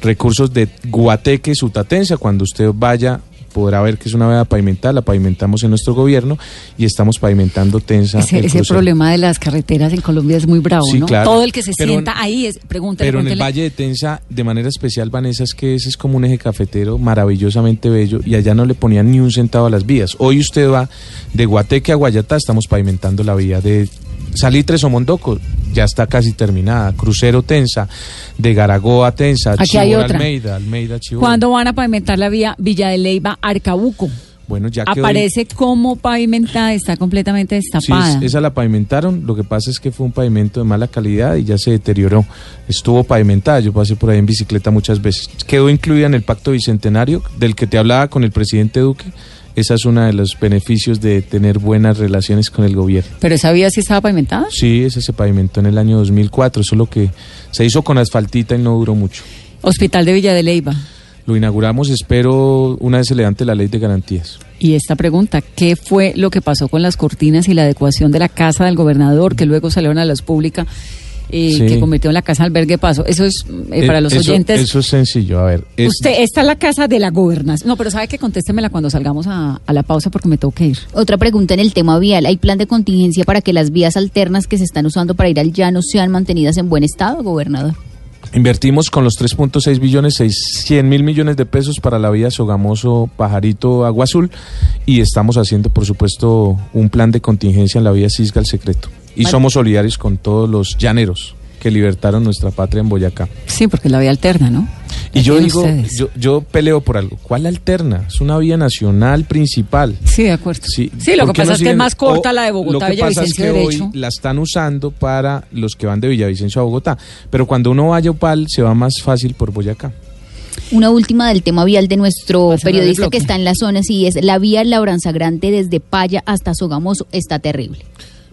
recursos de Guateque Sutatensa. Cuando usted vaya podrá ver que es una vía pavimentada, la pavimentamos en nuestro gobierno y estamos pavimentando Tensa. Ese, el ese crucero. problema de las carreteras en Colombia es muy bravo, Sí, ¿no? claro. Todo el que se Pero- sienta ahí es, pregúntale, Pero en el. Valle de Tensa, de manera especial, Vanessa, es que ese es como un eje cafetero maravillosamente bello y allá no le ponían ni un centavo a las vías. Hoy usted va de Guateque a Guayatá, estamos pavimentando la vía de Salitre Somondoco, ya está casi terminada. Crucero Tensa, de Garagoa Tensa, Aquí hay Chibora, otra. Almeida, Almeida, Chibora. ¿Cuándo van a pavimentar la vía Villa de Leyva Arcabuco? Bueno, ya quedó- Aparece como pavimentada, está completamente Sí, destapada. es- esa la pavimentaron. Lo que pasa es que fue un pavimento de mala calidad y ya se deterioró. Estuvo pavimentada. Yo pasé por ahí en bicicleta muchas veces. Quedó incluida en el pacto bicentenario del que te hablaba con el presidente Duque. Esa es uno de los beneficios de tener buenas relaciones con el gobierno. ¿Pero esa vía sí estaba pavimentada? Sí, ese se pavimentó en el año 2004, solo que se hizo con asfaltita y no duró mucho. Hospital de Villa de Leyva. Lo inauguramos, espero, una vez se levante la ley de garantías. Y esta pregunta, ¿qué fue lo que pasó con las cortinas y la adecuación de la casa del gobernador que luego salieron a la luz pública eh, Sí. que convirtió en la casa albergue paso? Eso es eh, para Eh, los eso- oyentes. Eso es sencillo, a ver. es- Usted, esta es la casa de la gobernación. No, pero sabe que contéstemela cuando salgamos a, a la pausa porque me tengo que ir. Otra pregunta en el tema vial. ¿Hay plan de contingencia para que las vías alternas que se están usando para ir al llano sean mantenidas en buen estado, gobernador? Invertimos con los 3.6 billones 600 mil millones de pesos para la vía Sogamoso Pajarito Agua Azul y estamos haciendo por supuesto un plan de contingencia en la vía Cisga el Secreto y Vale. somos solidarios con todos los llaneros que libertaron nuestra patria en Boyacá. Sí, porque es la vía alterna, ¿no? Y yo digo, ustedes. yo, yo peleo por algo. ¿Cuál alterna? Es una vía nacional principal. Sí, de acuerdo. Sí, Sí, lo ¿por que pasa no es que es más corta O la de Lo Bogotá, que pasa es Villavicencio que derecho. hoy la están usando para los que van de Villavicencio a Bogotá. Pero cuando uno vaya a Opal, se va más fácil por Boyacá. Una última del tema vial de nuestro periodista que está en la zona, sí, es la vía Labranza Grande desde Paya hasta Sogamoso está terrible.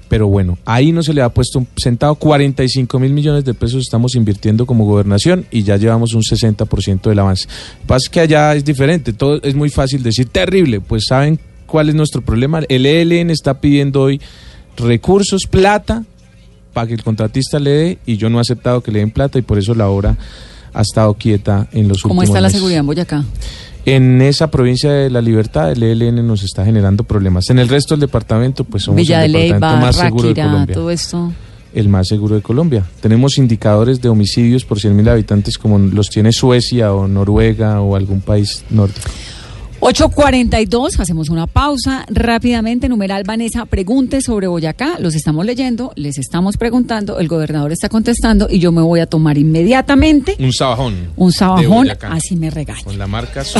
Pero bueno, ahí no se le ha puesto un centavo. 45 mil millones de pesos estamos invirtiendo como gobernación y ya llevamos un 60% del avance. Lo que pasa es que allá es diferente. Todo es muy fácil decir terrible. Pues saben cuál es nuestro problema. El ELN está pidiendo hoy recursos, plata, para que el contratista le dé y yo no he aceptado que le den plata y por eso la obra ha estado quieta en los ¿Cómo últimos está la meses. seguridad en Boyacá? En esa provincia de la libertad, el ELN nos está generando problemas. En el resto del departamento, pues somos Villa de el departamento Leyva, más seguro de Colombia todo esto. el más seguro de Colombia. Tenemos indicadores de homicidios por 100.000 habitantes como los tiene Suecia o Noruega o algún país nórdico. 8.42, hacemos una pausa rápidamente. Numeral Vanessa, pregunte sobre Boyacá. Los estamos leyendo, les estamos preguntando, el gobernador está contestando y yo me voy a tomar inmediatamente Un sabajón. un sabajón, así me regaña. Con la marca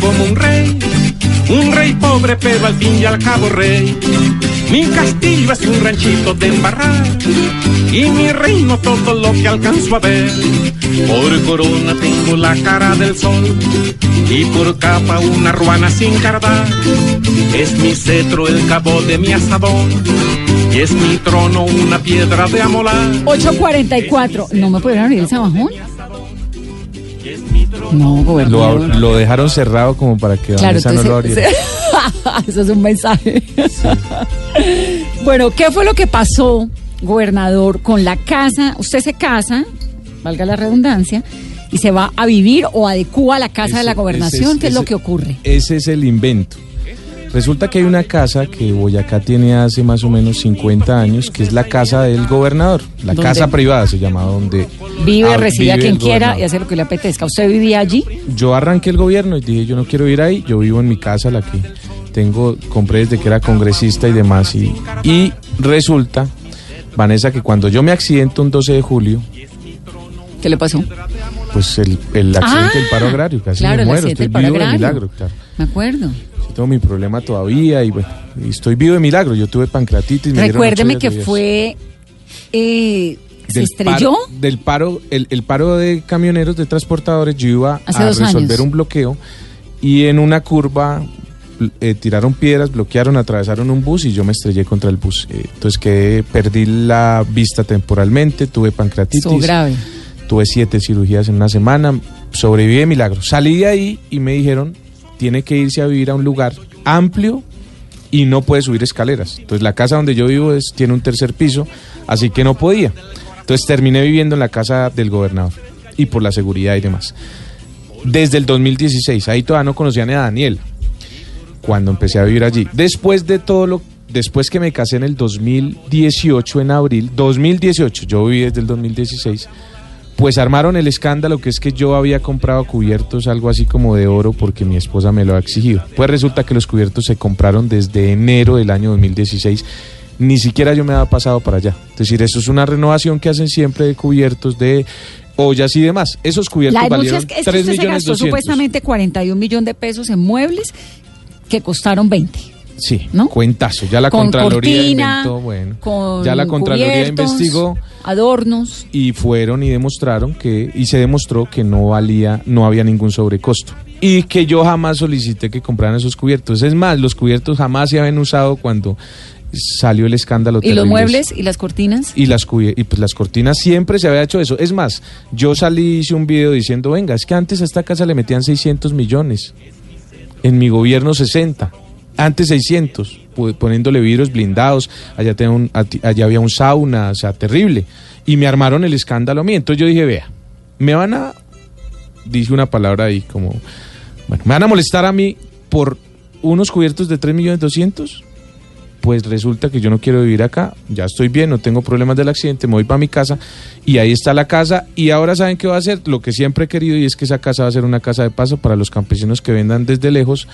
como un rey, un rey pobre pero al fin y al cabo rey. Mi castillo es un ranchito de embarrar y mi reino todo lo que alcanzo a ver. Por corona tengo la cara del sol y por capa una ruana sin cardar. Es mi cetro el cabo de mi asadón y es mi trono una piedra de amolar. 8.44, ¿no me pudieron abrir el sabajón? No, gobernador. lo dejaron cerrado como para que Claro, Vanessa no lo entonces, abriera. eso es un mensaje. bueno, ¿qué fue lo que pasó, gobernador, con la casa? Usted se casa, valga la redundancia, y se va a vivir o adecúa la casa de la gobernación. ¿Qué es lo que ocurre? Ese es el invento. Resulta que hay una casa que Boyacá tiene hace más o menos 50 años, que es la casa del gobernador. La ¿Dónde? casa privada se llama, donde Vive, ah, recibe a quien quiera gobernador. y hace lo que le apetezca. ¿Usted vivía allí? Yo arranqué el gobierno y dije, yo no quiero ir ahí, yo vivo en mi casa, la que tengo, compré desde que era congresista y demás. Y, y resulta, Vanessa, que cuando yo me accidento un 12 de julio, ¿Qué le pasó? pues el, el accidente Ah, del paro agrario, casi claro, me muero, estoy vivo de milagro, claro. Me acuerdo. Yo tengo mi problema todavía y bueno, estoy vivo de milagro, yo tuve pancreatitis. Recuérdeme que fue eh, ¿Se del estrelló? paro- del paro, el, el paro de camioneros, de transportadores, yo iba Hace a resolver años. un bloqueo y en una curva eh, tiraron piedras, bloquearon, atravesaron un bus y yo me estrellé contra el bus. Eh, entonces quedé, perdí la vista temporalmente, tuve pancreatitis. Estuvo grave. Tuve siete cirugías en una semana, sobreviví de milagro. Salí de ahí y me dijeron, tiene que irse a vivir a un lugar amplio y no puede subir escaleras. Entonces la casa donde yo vivo es, tiene un tercer piso, así que no podía. Entonces terminé viviendo en la casa del gobernador y por la seguridad y demás. Desde el 2016, ahí todavía no conocía ni a Daniel cuando empecé a vivir allí. Después de todo lo después que me casé en el 2018 en abril, 2018, yo viví desde el 2016, pues armaron el escándalo que es que yo había comprado cubiertos algo así como de oro porque mi esposa me lo ha exigido. Pues resulta que los cubiertos se compraron desde enero del año 2016. Ni siquiera yo me había pasado para allá. Es decir, eso es una renovación que hacen siempre de cubiertos, de ollas y demás. Esos cubiertos La valieron es que, es que 3 usted se gastó 200. supuestamente 41 millones de pesos en muebles que costaron 20. Sí, ¿no? cuentazo. Ya la con Contraloría cortina, inventó, bueno, con ya la Contraloría investigó adornos. y fueron y demostraron que y se demostró que no valía, no había ningún sobrecosto y que yo jamás solicité que compraran esos cubiertos. Es más, los cubiertos jamás se habían usado cuando salió el escándalo. ¿Y los muebles y las cortinas? Y las, y pues las cortinas siempre se había hecho eso. Es más, yo salí hice un video diciendo, venga, es que antes a esta casa le metían 600 millones. En mi gobierno 60. Antes 600, pu- poniéndole vidrios blindados. Allá, tenía un- allá había un sauna, o sea, terrible. Y me armaron el escándalo a mí. Entonces yo dije, vea, me van a... Dije una palabra ahí como... Bueno, me van a molestar a mí por unos cubiertos de 3 millones 200 pues resulta que yo no quiero vivir acá, ya estoy bien, no tengo problemas del accidente, me voy para mi casa y ahí está la casa y ahora saben qué va a hacer, lo que siempre he querido y es que esa casa va a ser una casa de paso para los campesinos que vendan desde lejos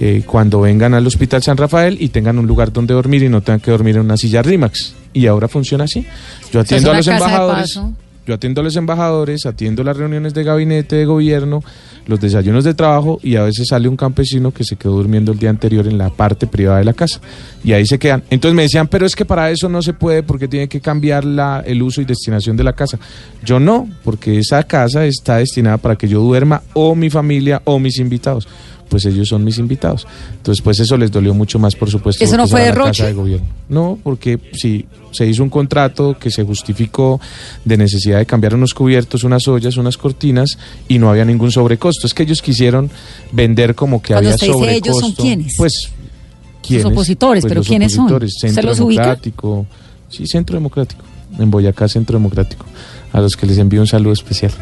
eh, cuando vengan al Hospital San Rafael y tengan un lugar donde dormir y no tengan que dormir en una silla Rimax. Y ahora funciona así. Yo atiendo a los embajadores. Yo atiendo a los embajadores, atiendo las reuniones de gabinete de gobierno, los desayunos de trabajo y a veces sale un campesino que se quedó durmiendo el día anterior en la parte privada de la casa y ahí se quedan. Entonces me decían, pero es que para eso no se puede porque tiene que cambiar la, el uso y destinación de la casa. Yo no, porque esa casa está destinada para que yo duerma o mi familia o mis invitados. Pues ellos son mis invitados. Entonces, pues eso les dolió mucho más, por supuesto. ¿Eso no fue derroche? de gobierno. No, porque sí, se hizo un contrato que se justificó de necesidad de cambiar unos cubiertos, unas ollas, unas cortinas y no había ningún sobrecosto. Es que ellos quisieron vender como que Cuando había usted dice sobrecosto. ellos, ¿son quiénes? Pues ¿quiénes? opositores, Pues pero los ¿quiénes son? opositores, ¿Se Centro los ubica? Democrático. Sí, Centro Democrático. En Boyacá, Centro Democrático. A los que les envío un saludo especial.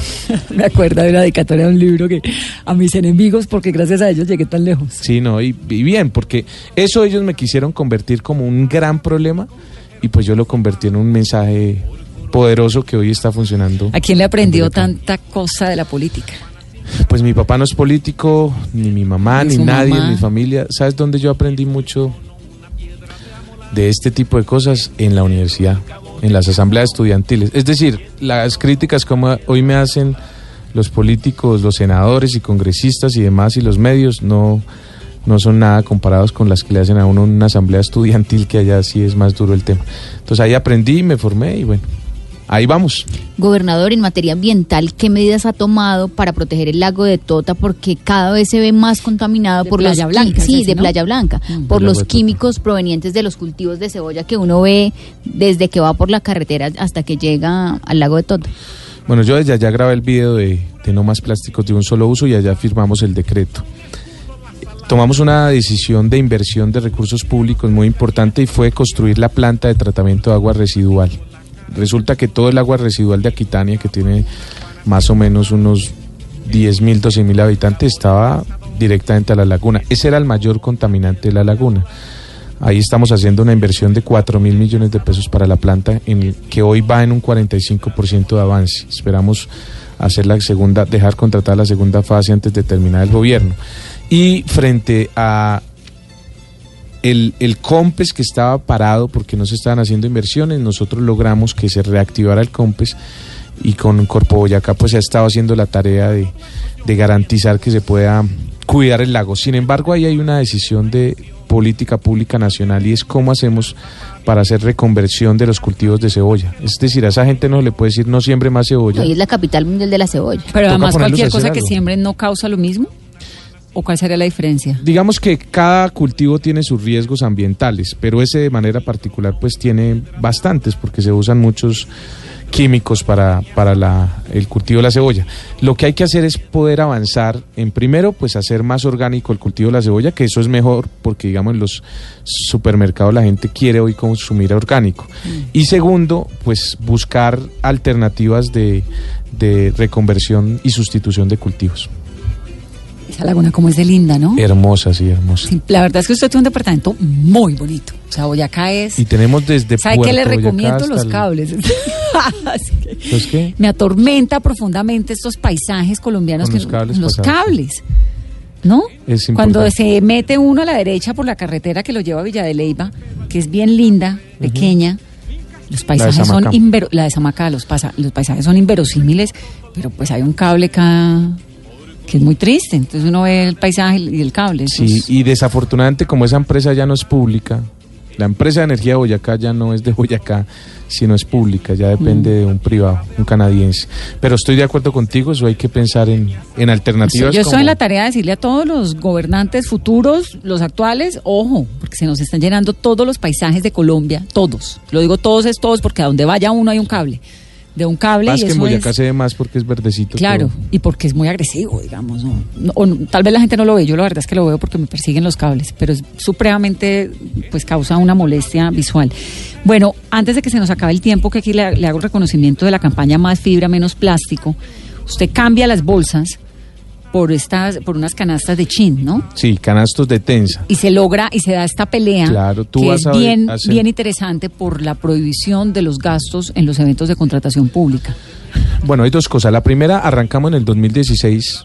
Me acuerdo de una dedicatoria de un libro que a mis enemigos, porque gracias a ellos llegué tan lejos. Sí, no, y, y bien, porque eso ellos me quisieron convertir como un gran problema y pues yo lo convertí en un mensaje poderoso que hoy está funcionando. ¿A quién le aprendió tanta cosa de la política? Pues mi papá no es político, ni mi mamá, Ni nadie mamá. en mi familia. ¿Sabes dónde yo aprendí mucho de este tipo de cosas? En la universidad, en las asambleas estudiantiles. Es decir, las críticas como hoy me hacen los políticos, los senadores y congresistas y demás y los medios no, no son nada comparados con las que le hacen a uno una asamblea estudiantil que allá sí es más duro el tema. Entonces ahí aprendí, me formé y bueno, ahí vamos. Gobernador, en materia ambiental, ¿qué medidas ha tomado para proteger el lago de Tota? Porque cada vez se ve más contaminado De por Playa los Blanca, sí, ese, de ¿no? Playa Blanca, Mm. por los Tota. químicos provenientes de los cultivos de cebolla que uno ve desde que va por la carretera hasta que llega al lago de Tota. Bueno, yo desde allá grabé el video de, de no más plásticos de un solo uso y allá firmamos el decreto. Tomamos una decisión de inversión de recursos públicos muy importante y fue construir la planta de tratamiento de agua residual. Resulta que todo el agua residual de Aquitania, que tiene más o menos unos 10.000, 12.000 habitantes, estaba directamente a la laguna. Ese era el mayor contaminante de la laguna. Ahí estamos haciendo una inversión de 4 mil millones de pesos para la planta, en que hoy va en un 45% de avance. Esperamos hacer la segunda, dejar contratar la segunda fase antes de terminar el gobierno. Y frente a el, el COMPES que estaba parado porque no se estaban haciendo inversiones, nosotros logramos que se reactivara el COMPES y con Corpo Boyacá pues se ha estado haciendo la tarea de, de garantizar que se pueda cuidar el lago. Sin embargo, ahí hay una decisión de política pública nacional y es cómo hacemos para hacer reconversión de los cultivos de cebolla. Es decir, a esa gente no le puede decir no siembre más cebolla. Hoy es la capital mundial de la cebolla. Pero Toca además cualquier cosa que siembren no causa lo mismo. ¿O cuál sería la diferencia? Digamos que cada cultivo tiene sus riesgos ambientales, pero ese de manera particular pues tiene bastantes porque se usan muchos químicos para, para la- el cultivo de la cebolla. Lo que hay que hacer es poder avanzar en primero pues hacer más orgánico el cultivo de la cebolla, que eso es mejor porque digamos en los supermercados la gente quiere hoy consumir orgánico. Y segundo pues buscar alternativas de, de reconversión y sustitución de cultivos. Esa laguna como es de linda, ¿no? Hermosa, sí, hermosa. Sí, la verdad es que usted tiene un departamento muy bonito. O sea, Boyacá es... Y tenemos desde ¿Sabe qué le Puerto recomiendo? Los el- cables. ¿Los qué? Me atormenta profundamente estos paisajes colombianos. Con que, los cables los pasados. cables. ¿No? Es Cuando se mete uno a la derecha por la carretera que lo lleva a Villa de Leyva, que es bien linda, pequeña, los paisajes son la de Samacá, los, pasa- los paisajes son inverosímiles, pero pues hay un cable acá que es muy triste. Entonces uno ve el paisaje y el cable. Sí, y desafortunadamente como esa empresa ya no es pública, la empresa de energía de Boyacá ya no es de Boyacá, sino es pública, ya depende de un privado, un canadiense. Pero estoy de acuerdo contigo, eso hay que pensar en, en alternativas. Yo estoy como- en la tarea de decirle a todos los gobernantes futuros, los actuales, ojo, porque se nos están llenando todos los paisajes de Colombia, todos. Lo digo todos es todos porque a donde vaya uno hay un cable. De un cable Más y que en eso Boyacá es... se ve más porque es verdecito. Claro, todo. y porque es muy agresivo, digamos. ¿no? No, o no- tal vez la gente no lo ve, yo la verdad es que lo veo porque me persiguen los cables, pero es supremamente, pues causa una molestia visual. Bueno, antes de que se nos acabe el tiempo, que aquí le, le hago el reconocimiento de la campaña Más Fibra, Menos Plástico, usted cambia las bolsas por, estas, por unas canastas de chin, ¿no? Sí, canastos de tensa. y se logra y se da esta pelea Claro, tú que vas es a ver- bien, hacer- bien interesante por la prohibición de los gastos en los eventos de contratación pública. Bueno, hay dos cosas. La primera, arrancamos en el 2016,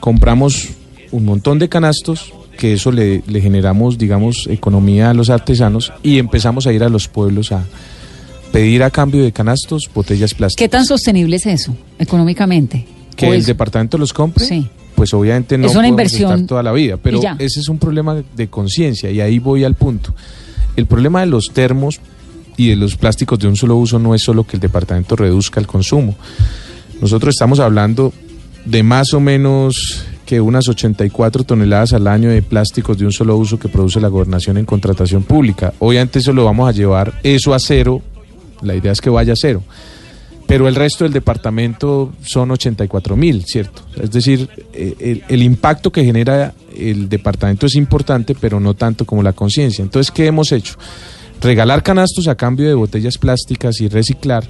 compramos un montón de canastos, que eso le, le generamos, digamos, economía a los artesanos y empezamos a ir a los pueblos a pedir a cambio de canastos botellas plásticas. ¿Qué tan sostenible es eso económicamente? Que ¿O el departamento los compre, Sí. Pues obviamente no Es una inversión estar toda la vida, pero ese es un problema de conciencia y ahí voy al punto. El problema de los termos y de los plásticos de un solo uso no es solo que el departamento reduzca el consumo. Nosotros estamos hablando de más o menos que unas 84 toneladas al año de plásticos de un solo uso que produce la gobernación en contratación pública. Obviamente eso lo vamos a llevar eso a cero, la idea es que vaya a cero pero el resto del departamento son 84 mil, ¿cierto? Es decir, eh, el, el impacto que genera el departamento es importante, pero no tanto como la conciencia. Entonces, ¿qué hemos hecho? Regalar canastos a cambio de botellas plásticas y reciclar,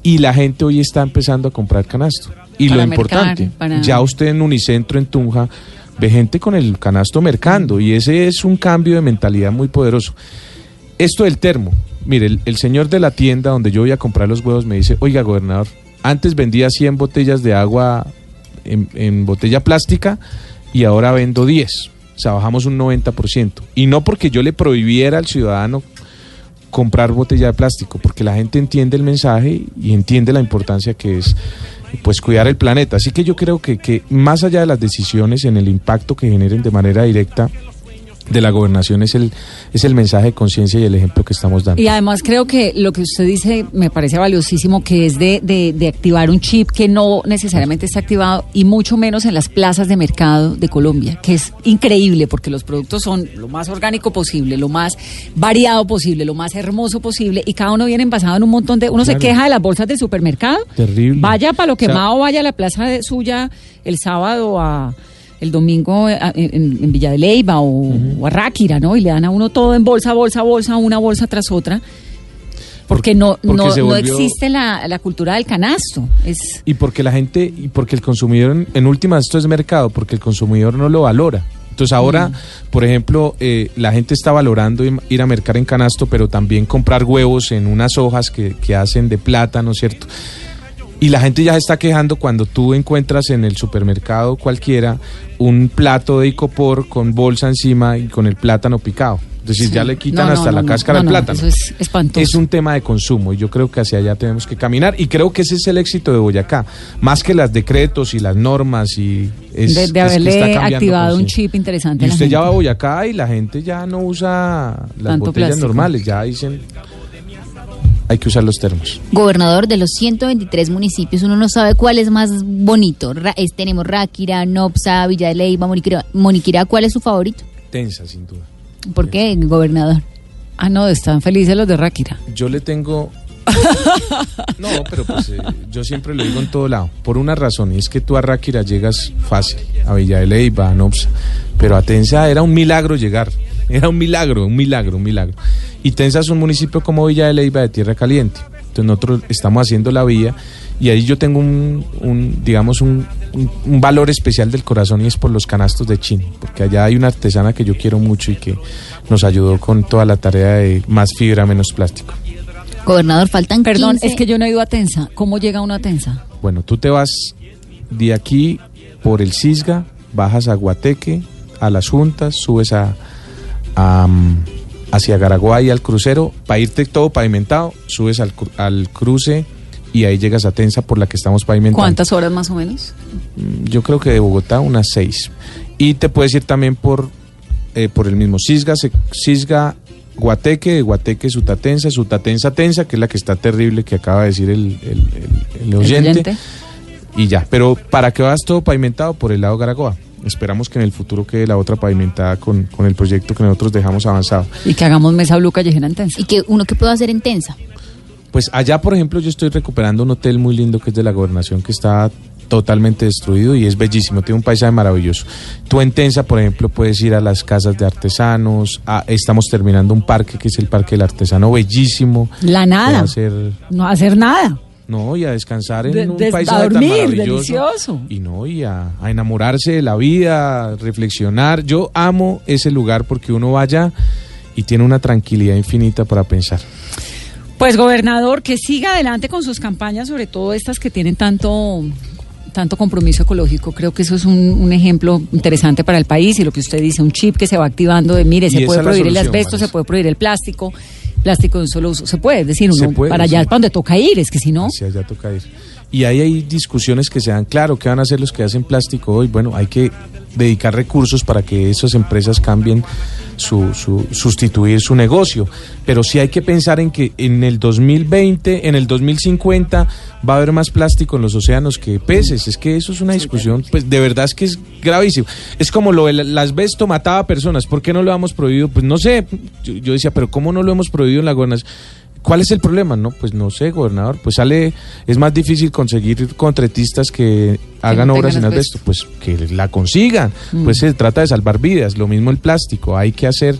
y la gente hoy está empezando a comprar canasto. Y Para lo mercar, importante, para- ya usted en Unicentro, en Tunja, ve gente con el canasto mercando, y ese es un cambio de mentalidad muy poderoso. Esto del termo. Mire, el, señor de la tienda donde yo voy a comprar los huevos me dice, oiga, gobernador, antes vendía 100 botellas de agua en, en botella plástica y ahora vendo 10. O sea, bajamos un 90%. Y no porque yo le prohibiera al ciudadano comprar botella de plástico, porque la gente entiende el mensaje y entiende la importancia que es pues cuidar el planeta. Así que yo creo que, que más allá de las decisiones en el impacto que generen de manera directa de la gobernación es el, es el mensaje de conciencia y el ejemplo que estamos dando. Y además creo que lo que usted dice me parece valiosísimo, que es de, de, de activar un chip que no necesariamente está activado y mucho menos en las plazas de mercado de Colombia, que es increíble porque los productos son lo más orgánico posible, lo más variado posible, lo más hermoso posible y cada uno viene envasado en un montón de... Uno se queja de las bolsas del supermercado. Terrible. Vaya para lo O sea- quemado, vaya a la plaza de suya el sábado a el domingo a- en, en Villa de Leyva o, o a Ráquira, ¿no? Y le dan a uno todo en bolsa, bolsa, bolsa, una bolsa tras otra. Porque no, Porque no, no existe la, la cultura del canasto. Es Y porque la gente, y porque el consumidor, en, en últimas, esto es mercado, porque el consumidor no lo valora. Entonces ahora, por ejemplo, eh, la gente está valorando ir a mercar en canasto, pero también comprar huevos en unas hojas que, que hacen de plátano, ¿cierto? Y la gente ya se está quejando cuando tú encuentras en el supermercado cualquiera un plato de icopor con bolsa encima y con el plátano picado. Es decir, Sí. ya le quitan No, hasta no, la no, cáscara no, plátano. eso es espantoso. Es un tema de consumo y yo creo que hacia allá tenemos que caminar y creo que ese es el éxito de Boyacá, más que las decretos y las normas y es, de, de es que haberle está activado un chip interesante. Y la usted ya va a Boyacá y la gente ya no usa las Tanto botellas plástico. normales, ya dicen hay que usar los termos. Gobernador de los 123 municipios, uno no sabe cuál es más bonito. Ra- es- tenemos Ráquira, Nopsa, Villa de Leyva, Moniquirá. Moniquirá, ¿cuál es su favorito? Tensa, sin duda. ¿Por qué, gobernador? Ah, no, están felices los de Ráquira. Yo le tengo... No, pero pues eh, yo siempre lo digo en todo lado, por una razón, y es que tú a Ráquira llegas fácil, a Villa de Leyva, a Nopsa, pero a Tensa era un milagro llegar, era un milagro, un milagro, un milagro. Y Tensa es un municipio como Villa de Leyva de Tierra Caliente, entonces nosotros estamos haciendo la vía y ahí yo tengo un, un, digamos, un, un- un valor especial del corazón y es por los canastos de Chin, porque allá hay una artesana que yo quiero mucho y que nos ayudó con toda la tarea de más fibra, menos plástico. Gobernador, faltan Perdón, 15 es que yo no he ido a Tensa. ¿Cómo llega uno a Tensa? Bueno, tú te vas de aquí por el Cisga, bajas a Guateque, a las Juntas, subes a, mm, hacia Garaguay al crucero, para irte todo pavimentado, subes al, al cruce y ahí llegas a Tensa por la que estamos pavimentando. ¿Cuántas horas más o menos? Mm, Yo creo que de Bogotá unas seis. Y te puedes ir también por, eh, por el mismo Cisga, Cisga, Guateque, de Guateque, Sutatensa, Sutatensa, Tensa, que es la que está terrible que acaba de decir el, el- el- el ¿El oyente oyente? y ya. Pero para que vas todo pavimentado por el lado Garagoa. Esperamos que en el futuro quede la otra pavimentada con, con el proyecto que nosotros dejamos avanzado. Y que hagamos mesa blue callejera en Tensa. ¿Y que uno que puedo hacer en Tensa? Pues allá, por ejemplo, yo estoy recuperando un hotel muy lindo que es de la gobernación que está totalmente destruido y es bellísimo, tiene un paisaje maravilloso. Tú en Tensa, por ejemplo, puedes ir a las casas de artesanos, a- estamos terminando un parque que es el Parque del Artesano, bellísimo. La nada. Hacer, No hacer nada. No, y a descansar en De- un paisaje tan dormir, maravilloso. delicioso. Y no, y a, a enamorarse de la vida, a reflexionar. Yo amo ese lugar porque uno vaya y tiene una tranquilidad infinita para pensar. Pues gobernador, que siga adelante con sus campañas, sobre todo estas que tienen tanto tanto compromiso ecológico. Creo que eso es un, un ejemplo interesante para el país y lo que usted dice, un chip que se va activando de, mire, se puede prohibir el asbesto, se puede prohibir el plástico, plástico de un solo uso, se puede, es decir, uno puede, para allá es para donde toca ir, es que si no, Hacia allá toca ir. Y ahí hay discusiones que se dan, claro, ¿qué van a hacer los que hacen plástico hoy? Bueno, hay que dedicar recursos para que esas empresas cambien su, su sustituir su negocio. Pero sí hay que pensar en que en el 2020, en el 2050 va a haber más plástico en los océanos que peces. Es que eso es una discusión, pues de verdad es que es gravísimo. Es como lo del asbesto mataba a personas. ¿Por qué no lo hemos prohibido? Pues no sé. Yo, yo decía, pero ¿cómo no lo hemos prohibido en la gobernación? ¿Cuál es el problema? No, pues no sé, gobernador. Pues sale, es más difícil conseguir contratistas que hagan no obras sin asbesto. Pues que la consigan. Mm. Pues se trata de salvar vidas. Lo mismo el plástico. Hay que hacer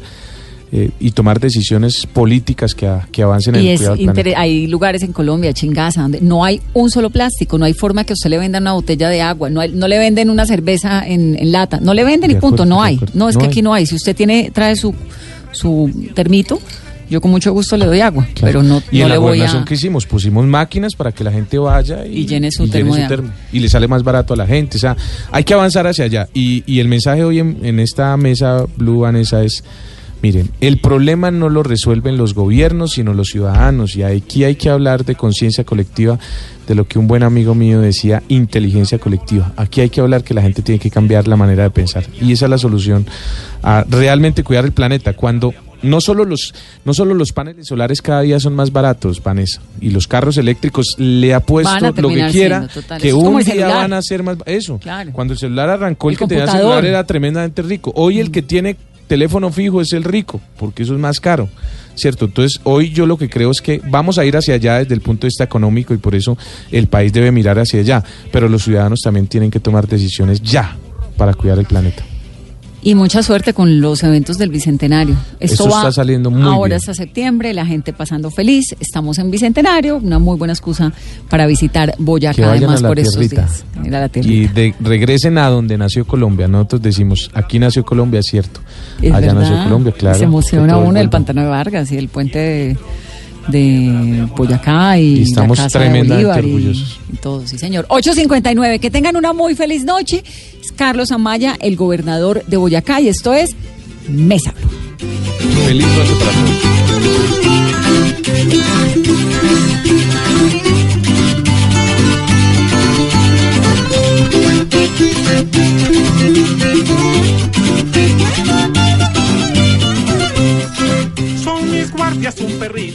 eh, y tomar decisiones políticas que, a- que avancen en el es cuidado del hay lugares en Colombia, Chingaza, donde no hay un solo plástico, no hay forma que usted le vendan una botella de agua, no, hay- no le venden una cerveza en, en lata, no le venden y punto, no hay. No, es No que hay. aquí no hay. Si usted tiene, trae su, su termito, yo con mucho gusto le doy agua, Claro. pero no, y no en le la voy a... que hicimos, pusimos máquinas para que la gente vaya y, Y llene su termo. Y le sale más barato a la gente. O sea, hay que avanzar hacia allá. Y, y el mensaje hoy en, en esta mesa Blue Vanessa es, miren, el problema no lo resuelven los gobiernos, sino los ciudadanos. Y aquí hay que hablar de conciencia colectiva, de lo que un buen amigo mío decía, inteligencia colectiva. Aquí hay que hablar que la gente tiene que cambiar la manera de pensar. Y esa es la solución a realmente cuidar el planeta. Cuando no solo los no solo los paneles solares cada día son más baratos, Vanessa, y los carros eléctricos le ha Van puesto a lo que quiera siendo, que un día van a ser más eso. Claro. Cuando el celular arrancó el, El que tenía celular era tremendamente rico. Hoy el que tiene teléfono fijo es el rico, porque eso es más caro. ¿Cierto? Entonces, hoy yo lo que creo es que vamos a ir hacia allá desde el punto de vista económico y por eso el país debe mirar hacia allá. Pero los ciudadanos también tienen que tomar decisiones ya para cuidar el planeta. Y mucha suerte con los eventos del Bicentenario. Esto Eso va está saliendo muy ahora bien. hasta septiembre, la gente pasando feliz. Estamos en Bicentenario, una muy buena excusa para visitar Boyacá, además por estos días. A la Y de, regresen a donde nació Colombia. Nosotros decimos, aquí nació Colombia, es cierto. Es Allá verdad, nació Colombia, claro. Se emociona uno el vuelvan. pantano de Vargas y el puente de, de Boyacá y, estamos la casa tremendamente de orgullosos. Y, y todo, sí, señor. 8.59, que tengan una muy feliz noche. Es Carlos Amaya, el gobernador de Boyacá, y esto es Mesa Blue. Feliz noche para todos. Son mis guardias un perrito.